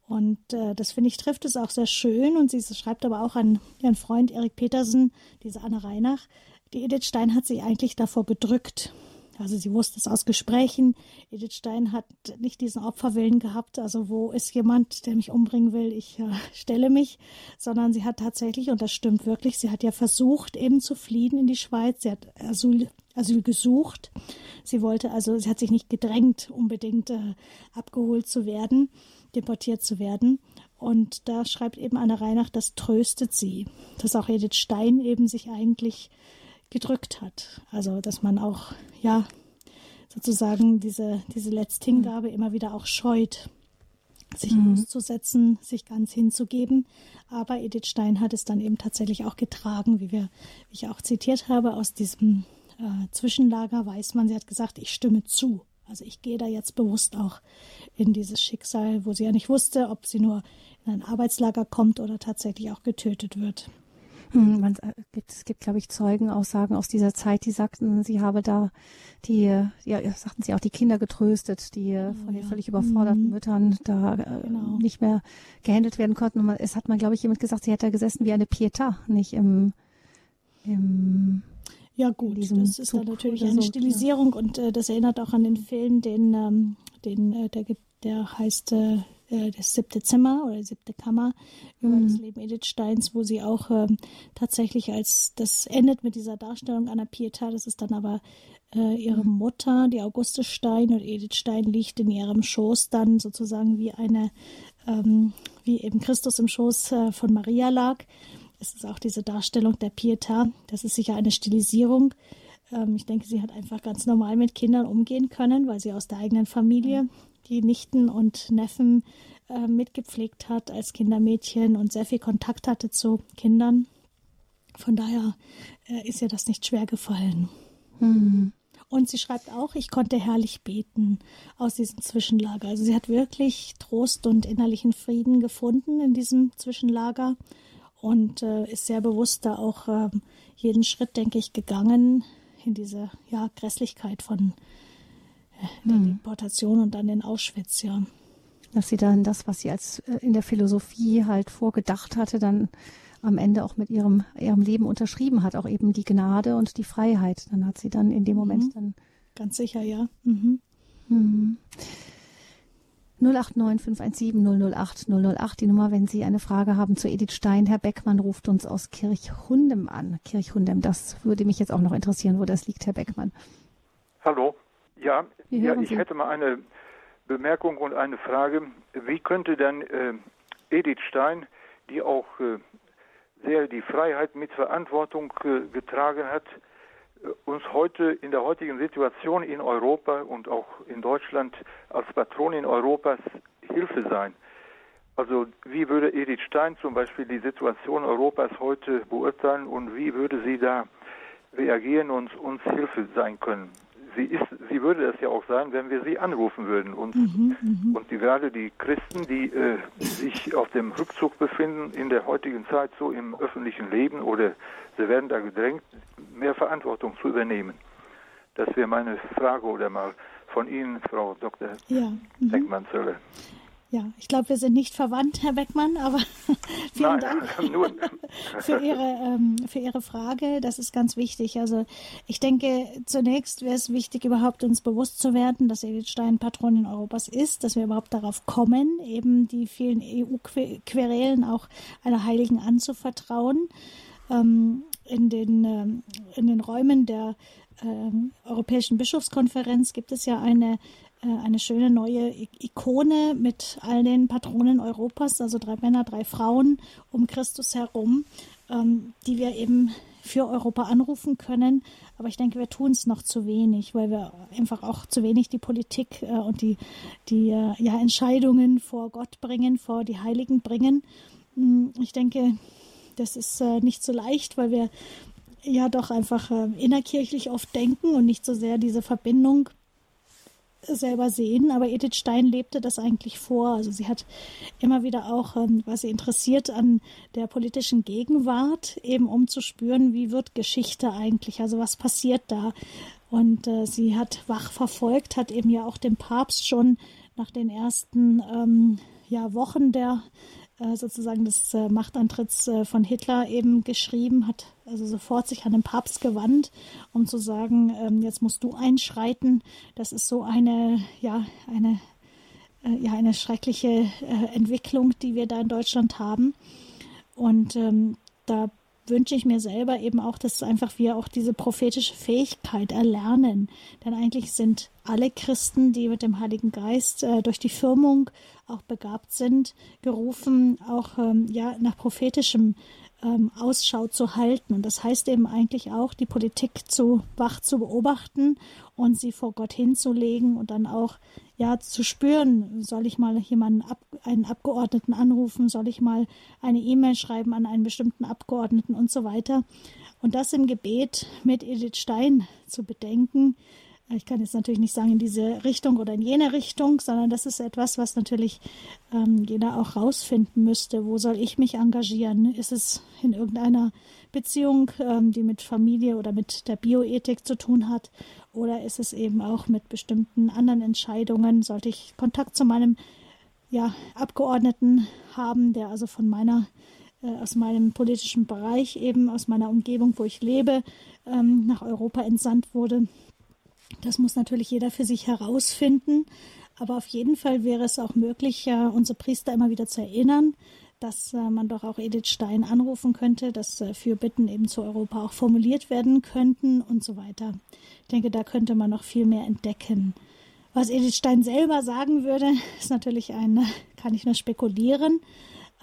Und äh, das finde ich trifft es auch sehr schön. Und sie schreibt aber auch an ihren Freund Erik Petersen, diese Anne Reinach, die Edith Stein hat sie eigentlich davor gedrückt, also sie wusste es aus Gesprächen. Edith Stein hat nicht diesen Opferwillen gehabt, also wo ist jemand, der mich umbringen will, ich äh, stelle mich, sondern sie hat tatsächlich, und das stimmt wirklich, sie hat ja versucht, eben zu fliehen in die Schweiz. Sie hat Asyl, Asyl gesucht. Sie wollte also, sie hat sich nicht gedrängt, unbedingt äh, abgeholt zu werden, deportiert zu werden. Und da schreibt eben Anne Reinach, das tröstet sie, dass auch Edith Stein eben sich eigentlich gedrückt hat. Also, dass man auch, ja, sozusagen diese, diese Letzthingabe immer wieder auch scheut, sich mhm. auszusetzen, sich ganz hinzugeben. Aber Edith Stein hat es dann eben tatsächlich auch getragen, wie, wir, wie ich auch zitiert habe, aus diesem äh, Zwischenlager weiß man, sie hat gesagt, ich stimme zu. Also ich gehe da jetzt bewusst auch in dieses Schicksal, wo sie ja nicht wusste, ob sie nur in ein Arbeitslager kommt oder tatsächlich auch getötet wird. Hm, man, äh, gibt, es gibt, glaube ich, Zeugenaussagen aus dieser Zeit, die sagten, sie habe da die, ja, sagten sie auch, die Kinder getröstet, die oh, von den ja. völlig überforderten mhm. Müttern da äh, genau. nicht mehr gehandelt werden konnten. Und man, es hat mal, glaube ich, jemand gesagt, sie hätte gessessen wie eine Pietà, nicht im, im ja gut, das ist Zug dann natürlich eine so, Stilisierung ja. und äh, das erinnert auch an den Film, den, ähm, den äh, der, der heißt äh, äh, das siebte Zimmer oder siebte Kammer über mhm. das Leben Edith Steins, wo sie auch ähm, tatsächlich als das endet mit dieser Darstellung einer Pietà, das ist dann aber äh, ihre mhm. Mutter, die Auguste Stein und Edith Stein liegt in ihrem Schoß dann sozusagen wie eine, ähm, wie eben Christus im Schoß äh, von Maria lag. Es ist auch diese Darstellung der Pietà, das ist sicher eine Stilisierung. Ähm, ich denke, sie hat einfach ganz normal mit Kindern umgehen können, weil sie aus der eigenen Familie die Nichten und Neffen äh, mitgepflegt hat als Kindermädchen und sehr viel Kontakt hatte zu Kindern. Von daher äh, ist ihr das nicht schwer gefallen. Mhm. Und sie schreibt auch, ich konnte herrlich beten aus diesem Zwischenlager. Also sie hat wirklich Trost und innerlichen Frieden gefunden in diesem Zwischenlager und äh, ist sehr bewusst da auch äh, jeden Schritt, denke ich, gegangen in diese ja, Grässlichkeit von der hm. Deportation und dann in Auschwitz, ja. Dass sie dann das, was sie als äh, in der Philosophie halt vorgedacht hatte, dann am Ende auch mit ihrem, ihrem Leben unterschrieben hat, auch eben die Gnade und die Freiheit. Dann hat sie dann in dem Moment mhm. dann. Ganz sicher, ja. Mhm. Mhm. 089 517 008 008, die Nummer, wenn Sie eine Frage haben zu Edith Stein. Herr Beckmann ruft uns aus Kirchhundem an. Kirchhundem, das würde mich jetzt auch noch interessieren, wo das liegt, Herr Beckmann. Hallo. Ja, ja ich hätte mal eine Bemerkung und eine Frage. Wie könnte denn äh, Edith Stein, die auch äh, sehr die Freiheit mit Verantwortung äh, getragen hat, äh, uns heute in der heutigen Situation in Europa und auch in Deutschland als Patronin Europas Hilfe sein. Also wie würde Edith Stein zum Beispiel die Situation Europas heute beurteilen und wie würde sie da reagieren und uns Hilfe sein können? Sie, ist, sie würde es ja auch sein, wenn wir sie anrufen würden. Und, mhm, mhm. und die, gerade die Christen, die äh, sich auf dem Rückzug befinden in der heutigen Zeit so im öffentlichen Leben oder sie werden da gedrängt, mehr Verantwortung zu übernehmen. Das wäre meine Frage oder mal von Ihnen, Frau Dr. Ja. Mhm. Ja, ich glaube, wir sind nicht verwandt, Herr Beckmann, aber vielen Nein, Dank für, Ihre, ähm, für Ihre Frage. Das ist ganz wichtig. Also ich denke, zunächst wäre es wichtig, überhaupt uns bewusst zu werden, dass Edith Stein Patronin Europas ist, dass wir überhaupt darauf kommen, eben die vielen EU-Querelen auch einer Heiligen anzuvertrauen. Ähm, in, den, ähm, in den Räumen der ähm, Europäischen Bischofskonferenz gibt es ja eine eine schöne neue Ikone mit all den Patronen Europas, also drei Männer, drei Frauen um Christus herum, ähm, die wir eben für Europa anrufen können. Aber ich denke, wir tun es noch zu wenig, weil wir einfach auch zu wenig die Politik äh, und die, die äh, ja, Entscheidungen vor Gott bringen, vor die Heiligen bringen. Hm, ich denke, das ist nicht so leicht, weil wir ja doch einfach innerkirchlich oft denken und nicht so sehr diese Verbindung selber sehen, aber Edith Stein lebte das eigentlich vor. Also sie hat immer wieder auch, ähm, war sie interessiert an der politischen Gegenwart, eben um zu spüren, wie wird Geschichte eigentlich, also was passiert da. Und äh, sie hat wach verfolgt, hat eben ja auch dem Papst schon nach den ersten ähm, ja, Wochen der sozusagen des äh, Machtantritts äh, von Hitler eben geschrieben, hat also sofort sich an den Papst gewandt, um zu sagen, ähm, jetzt musst du einschreiten. Das ist so eine, ja, eine, ja, eine schreckliche Entwicklung, die wir da in Deutschland haben. Und ähm, da wünsche ich mir selber eben auch, dass einfach wir auch diese prophetische Fähigkeit erlernen. Denn eigentlich sind alle Christen, die mit dem Heiligen Geist äh, durch die Firmung auch begabt sind, gerufen, auch ähm, ja nach prophetischem ähm, Ausschau zu halten. Und das heißt eben eigentlich auch, die Politik zu wach zu beobachten und sie vor Gott hinzulegen und dann auch ja zu spüren, soll ich mal jemanden, ab, einen Abgeordneten anrufen, soll ich mal eine E-Mail schreiben an einen bestimmten Abgeordneten und so weiter. Und das im Gebet mit Edith Stein zu bedenken, ich kann jetzt natürlich nicht sagen in diese Richtung oder in jene Richtung, sondern das ist etwas, was natürlich ähm, jeder auch rausfinden müsste. Wo soll ich mich engagieren? Ist es in irgendeiner Beziehung, ähm, die mit Familie oder mit der Bioethik zu tun hat? Oder ist es eben auch mit bestimmten anderen Entscheidungen? Sollte ich Kontakt zu meinem ja, Abgeordneten haben, der also von meiner äh, aus meinem politischen Bereich eben aus meiner Umgebung, wo ich lebe, ähm, nach Europa entsandt wurde. Das muss natürlich jeder für sich herausfinden. Aber auf jeden Fall wäre es auch möglich, unsere Priester immer wieder zu erinnern, dass äh, man doch auch Edith Stein anrufen könnte, dass äh, Fürbitten eben zu Europa auch formuliert werden könnten und so weiter. Ich denke, da könnte man noch viel mehr entdecken. Was Edith Stein selber sagen würde, ist natürlich ein, kann ich nur spekulieren.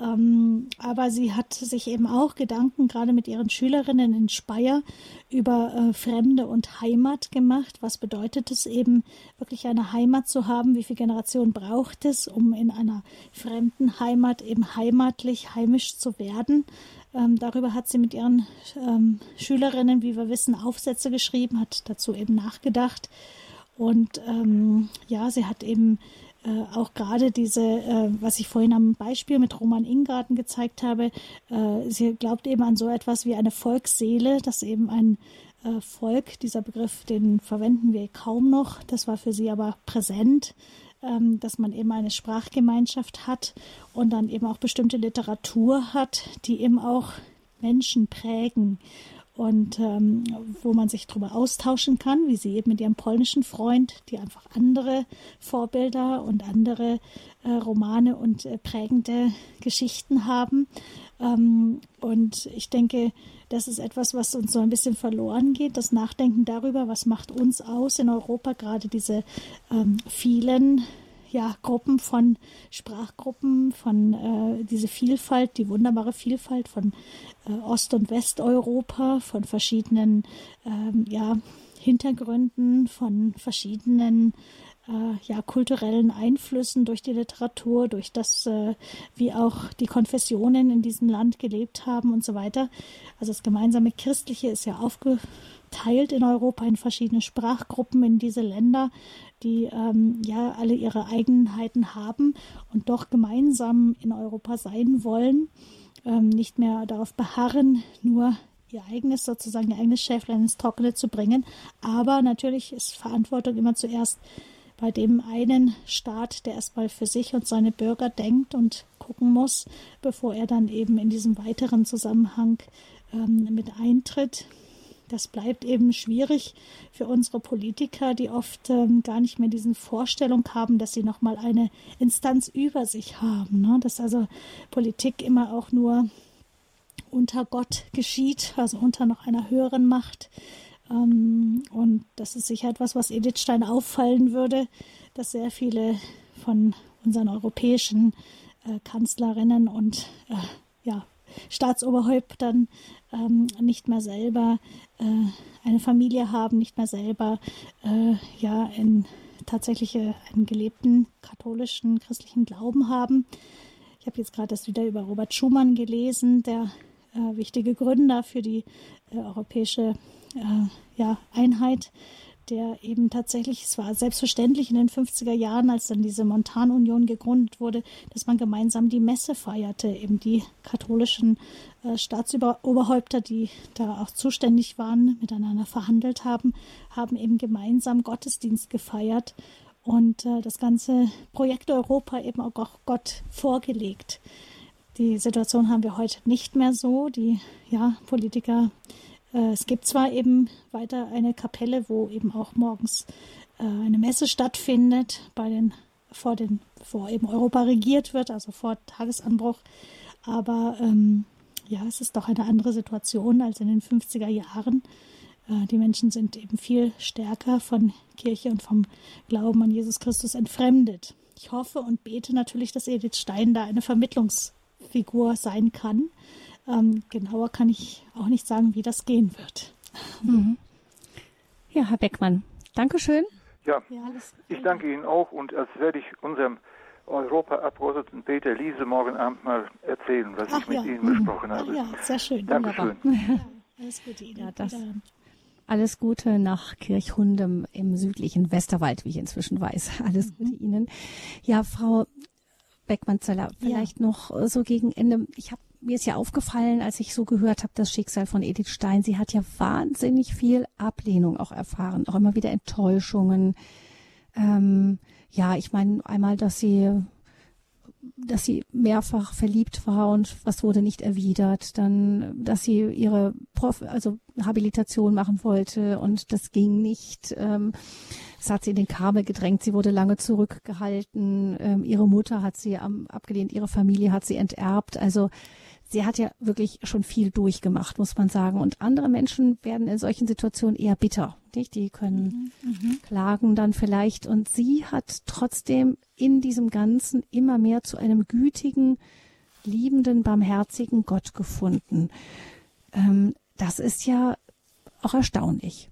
Ähm, aber sie hat sich eben auch Gedanken gerade mit ihren Schülerinnen in Speyer über äh, Fremde und Heimat gemacht. Was bedeutet es eben, wirklich eine Heimat zu haben? Wie viele Generationen braucht es, um in einer fremden Heimat eben heimatlich, heimisch zu werden? Ähm, darüber hat sie mit ihren ähm, Schülerinnen, wie wir wissen, Aufsätze geschrieben, hat dazu eben nachgedacht. Und ähm, ja, sie hat eben äh, auch gerade diese, äh, was ich vorhin am Beispiel mit Roman Ingarten gezeigt habe, äh, sie glaubt eben an so etwas wie eine Volksseele, dass eben ein äh, Volk, dieser Begriff, den verwenden wir kaum noch, das war für sie aber präsent, ähm, dass man eben eine Sprachgemeinschaft hat und dann eben auch bestimmte Literatur hat, die eben auch Menschen prägen und ähm, wo man sich darüber austauschen kann, wie sie eben mit ihrem polnischen Freund, die einfach andere Vorbilder und andere äh, Romane und äh, prägende Geschichten haben. Ähm, und ich denke, das ist etwas, was uns so ein bisschen verloren geht, das Nachdenken darüber, was macht uns aus in Europa, gerade diese ähm, vielen ja, Gruppen von Sprachgruppen, von äh, diese Vielfalt, die wunderbare Vielfalt von äh, Ost- und Westeuropa, von verschiedenen ähm, ja, Hintergründen, von verschiedenen äh, ja, kulturellen Einflüssen durch die Literatur, durch das, äh, wie auch die Konfessionen in diesem Land gelebt haben und so weiter. Also das gemeinsame Christliche ist ja aufgeteilt in Europa in verschiedene Sprachgruppen in diese Länder, die ähm, ja alle ihre Eigenheiten haben und doch gemeinsam in Europa sein wollen, ähm, nicht mehr darauf beharren, nur ihr eigenes sozusagen, ihr eigenes Schäflein ins Trockene zu bringen. Aber natürlich ist Verantwortung immer zuerst bei dem einen Staat, der erstmal für sich und seine Bürger denkt und gucken muss, bevor er dann eben in diesem weiteren Zusammenhang ähm, mit eintritt. Das bleibt eben schwierig für unsere Politiker, die oft ähm, gar nicht mehr diesen Vorstellung haben, dass sie nochmal eine Instanz über sich haben. Ne? Dass also Politik immer auch nur unter Gott geschieht, also unter noch einer höheren Macht. Ähm, und das ist sicher etwas, was Edith Stein auffallen würde, dass sehr viele von unseren europäischen äh, Kanzlerinnen und äh, ja, Staatsoberhäuptern ähm, nicht mehr selber äh, eine Familie haben, nicht mehr selber äh, ja in tatsächlich einen gelebten katholischen christlichen Glauben haben. Ich habe jetzt gerade das wieder über Robert Schumann gelesen, der äh, wichtige Gründer für die äh, europäische äh, ja, Einheit, der eben tatsächlich, es war selbstverständlich in den 50er Jahren, als dann diese Montanunion gegründet wurde, dass man gemeinsam die Messe feierte. Eben die katholischen äh, Staatsoberhäupter, die da auch zuständig waren, miteinander verhandelt haben, haben eben gemeinsam Gottesdienst gefeiert und äh, das ganze Projekt Europa eben auch Gott vorgelegt. Die Situation haben wir heute nicht mehr so. Die ja, Politiker es gibt zwar eben weiter eine Kapelle, wo eben auch morgens äh, eine Messe stattfindet, bei den, vor, den, vor eben Europa regiert wird, also vor Tagesanbruch. Aber ähm, ja, es ist doch eine andere Situation als in den 50er Jahren. Äh, die Menschen sind eben viel stärker von Kirche und vom Glauben an Jesus Christus entfremdet. Ich hoffe und bete natürlich, dass Edith Stein da eine Vermittlungsfigur sein kann ähm, genauer kann ich auch nicht sagen, wie das gehen wird. Mhm. Ja, Herr Beckmann, Dankeschön. Ja, ich danke Ihnen auch und das werde ich unserem Europaabgeordneten Peter Liese morgen Abend mal erzählen, was Ach, ich mit ja. Ihnen besprochen habe. Ja, sehr schön. Dankeschön. Ja, alles Gute Ihnen. Ja, das, alles Gute nach Kirchhundem im südlichen Westerwald, wie ich inzwischen weiß. Alles mhm. Gute Ihnen. Ja, Frau Beckmann-Zeller, vielleicht noch so gegen Ende. Ich habe mir ist ja aufgefallen, als ich so gehört habe, das Schicksal von Edith Stein, sie hat ja wahnsinnig viel Ablehnung auch erfahren, auch immer wieder Enttäuschungen. Ähm, ja, ich meine einmal, dass sie dass sie mehrfach verliebt war und was wurde nicht erwidert, dann, dass sie ihre Prof also Habilitation machen wollte und das ging nicht. Ähm, das hat sie in den Kabel gedrängt. Sie wurde lange zurückgehalten. Ähm, ihre Mutter hat sie abgelehnt. Ihre Familie hat sie enterbt. Also sie hat ja wirklich schon viel durchgemacht, muss man sagen. Und andere Menschen werden in solchen Situationen eher bitter. Nicht? Die können mhm, klagen dann vielleicht. Und sie hat trotzdem in diesem Ganzen immer mehr zu einem gütigen, liebenden, barmherzigen Gott gefunden. Ähm, das ist ja auch erstaunlich.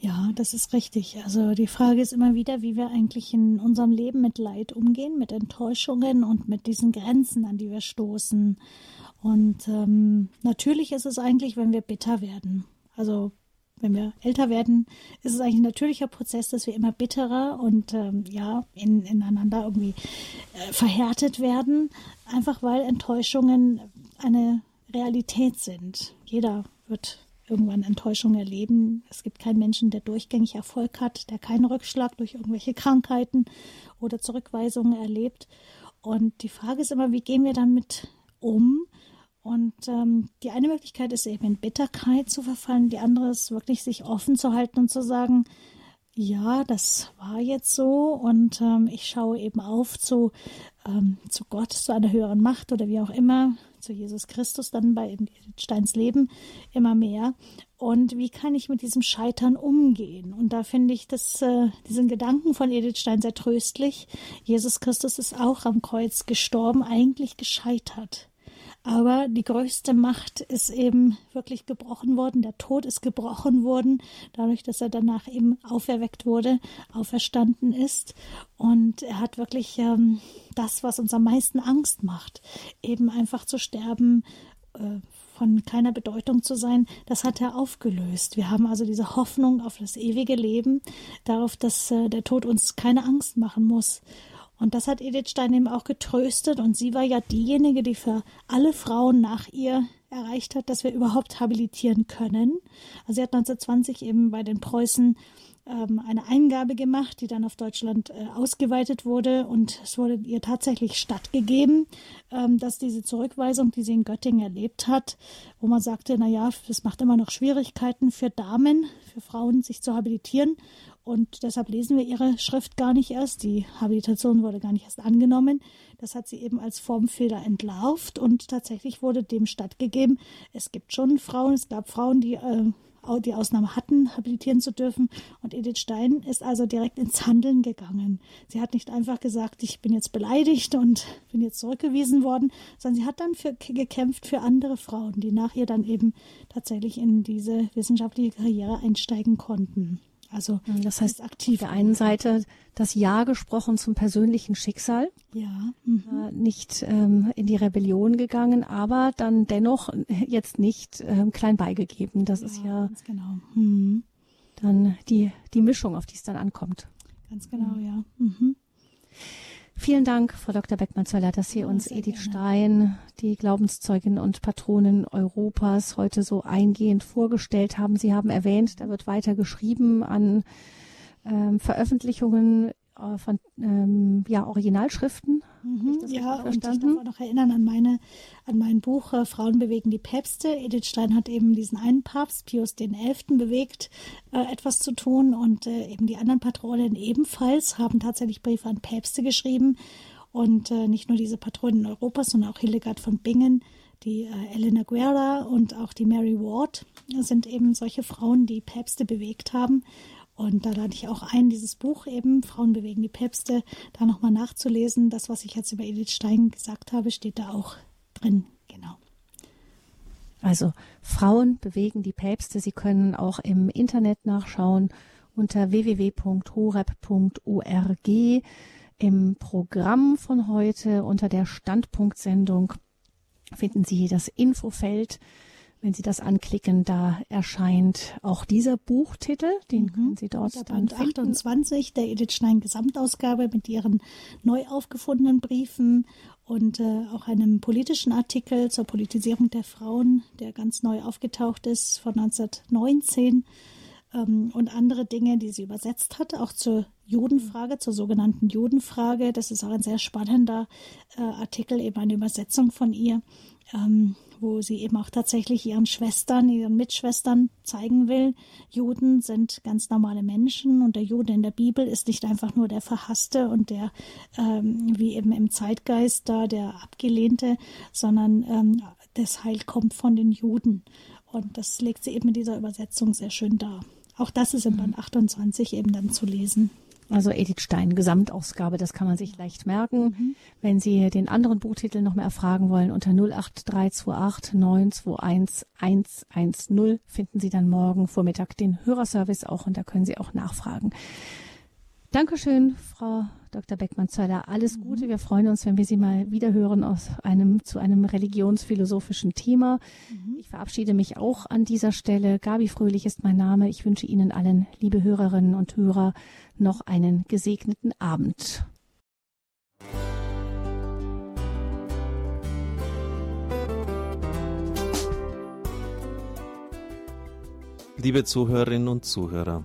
Ja, das ist richtig. Also die Frage ist immer wieder, wie wir eigentlich in unserem Leben mit Leid umgehen, mit Enttäuschungen und mit diesen Grenzen, an die wir stoßen. Und ähm, natürlich ist es eigentlich, wenn wir bitter werden. Also wenn wir älter werden, ist es eigentlich ein natürlicher Prozess, dass wir immer bitterer und ähm, ja, in, ineinander irgendwie äh, verhärtet werden, einfach weil Enttäuschungen eine Realität sind. Jeder wird irgendwann Enttäuschung erleben. Es gibt keinen Menschen, der durchgängig Erfolg hat, der keinen Rückschlag durch irgendwelche Krankheiten oder Zurückweisungen erlebt. Und die Frage ist immer, wie gehen wir damit um? Und ähm, die eine Möglichkeit ist eben in Bitterkeit zu verfallen, die andere ist wirklich sich offen zu halten und zu sagen, ja, das war jetzt so und ähm, ich schaue eben auf zu, ähm, zu Gott, zu einer höheren Macht oder wie auch immer, zu Jesus Christus dann bei Steins Leben immer mehr. Und wie kann ich mit diesem Scheitern umgehen? Und da finde ich das, äh, diesen Gedanken von Edith Stein sehr tröstlich. Jesus Christus ist auch am Kreuz gestorben, eigentlich gescheitert. Aber die größte Macht ist eben wirklich gebrochen worden. Der Tod ist gebrochen worden, dadurch, dass er danach eben auferweckt wurde, auferstanden ist. Und er hat wirklich ähm, das, was uns am meisten Angst macht, eben einfach zu sterben, äh, von keiner Bedeutung zu sein, das hat er aufgelöst. Wir haben also diese Hoffnung auf das ewige Leben, darauf, dass äh, der Tod uns keine Angst machen muss. Und das hat Edith Stein eben auch getröstet. Und sie war ja diejenige, die für alle Frauen nach ihr erreicht hat, dass wir überhaupt habilitieren können. Also sie hat 1920 eben bei den Preußen ähm, eine Eingabe gemacht, die dann auf Deutschland äh, ausgeweitet wurde. Und es wurde ihr tatsächlich stattgegeben, ähm, dass diese Zurückweisung, die sie in Göttingen erlebt hat, wo man sagte, na ja, das macht immer noch Schwierigkeiten für Damen, für Frauen, sich zu habilitieren. Und deshalb lesen wir ihre Schrift gar nicht erst. Die Habilitation wurde gar nicht erst angenommen. Das hat sie eben als Formfehler entlarvt und tatsächlich wurde dem stattgegeben. Es gibt schon Frauen, es gab Frauen, die äh, die Ausnahme hatten, habilitieren zu dürfen. Und Edith Stein ist also direkt ins Handeln gegangen. Sie hat nicht einfach gesagt, ich bin jetzt beleidigt und bin jetzt zurückgewiesen worden, sondern sie hat dann für, gekämpft für andere Frauen, die nach ihr dann eben tatsächlich in diese wissenschaftliche Karriere einsteigen konnten. Also das heißt aktiv. Auf der einen Seite das Ja gesprochen zum persönlichen Schicksal. Ja. Mhm. Äh, nicht ähm, in die Rebellion gegangen, aber dann dennoch jetzt nicht ähm, klein beigegeben. Das ja, ist ja genau. mhm. dann die, die Mischung, auf die es dann ankommt. Ganz genau, ja. Vielen Dank, Frau Dr. Beckmann-Zöller, dass Sie uns Edith gerne. Stein, die Glaubenszeugin und Patronin Europas, heute so eingehend vorgestellt haben. Sie haben erwähnt, da wird weiter geschrieben an ähm, Veröffentlichungen von ähm, ja, Originalschriften. Mhm, ja, und ich darf auch noch erinnern an meine, an mein Buch äh, Frauen bewegen die Päpste. Edith Stein hat eben diesen einen Papst, Pius XI., bewegt, äh, etwas zu tun und äh, eben die anderen Patronen ebenfalls haben tatsächlich Briefe an Päpste geschrieben. Und äh, nicht nur diese Patronen Europas, sondern auch Hildegard von Bingen, die äh, Elena Guerra und auch die Mary Ward sind eben solche Frauen, die Päpste bewegt haben. Und da lade ich auch ein, dieses Buch eben, Frauen bewegen die Päpste, da nochmal nachzulesen. Das, was ich jetzt über Edith Stein gesagt habe, steht da auch drin. Genau. Also Frauen bewegen die Päpste. Sie können auch im Internet nachschauen unter www.horeb.org im Programm von heute unter der Standpunktsendung finden Sie das Infofeld wenn Sie das anklicken, da erscheint auch dieser Buchtitel, den mhm. können Sie dort der dann Band finden. 28 der Edith Stein Gesamtausgabe mit ihren neu aufgefundenen Briefen und äh, auch einem politischen Artikel zur Politisierung der Frauen, der ganz neu aufgetaucht ist von 1919 ähm, und andere Dinge, die sie übersetzt hat, auch zur Judenfrage, zur sogenannten Judenfrage. Das ist auch ein sehr spannender äh, Artikel, eben eine Übersetzung von ihr. Ähm, wo sie eben auch tatsächlich ihren Schwestern, ihren Mitschwestern zeigen will, Juden sind ganz normale Menschen und der Jude in der Bibel ist nicht einfach nur der Verhasste und der, ähm, wie eben im Zeitgeist da, der Abgelehnte, sondern ähm, das Heil kommt von den Juden. Und das legt sie eben in dieser Übersetzung sehr schön dar. Auch das ist im Band 28 eben dann zu lesen. Also Edith Stein, Gesamtausgabe, das kann man sich leicht merken. Mhm. Wenn Sie den anderen Buchtitel noch mehr erfragen wollen, unter 08328 921 110 finden Sie dann morgen Vormittag den Hörerservice auch und da können Sie auch nachfragen. Dankeschön, Frau Dr. Beckmann-Zöller. Alles mhm. Gute. Wir freuen uns, wenn wir Sie mal wieder hören aus einem, zu einem religionsphilosophischen Thema. Mhm. Ich verabschiede mich auch an dieser Stelle. Gabi Fröhlich ist mein Name. Ich wünsche Ihnen allen, liebe Hörerinnen und Hörer, noch einen gesegneten Abend. Liebe Zuhörerinnen und Zuhörer,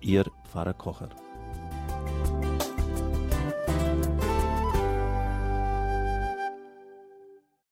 Ihr Pfarrer Kocher.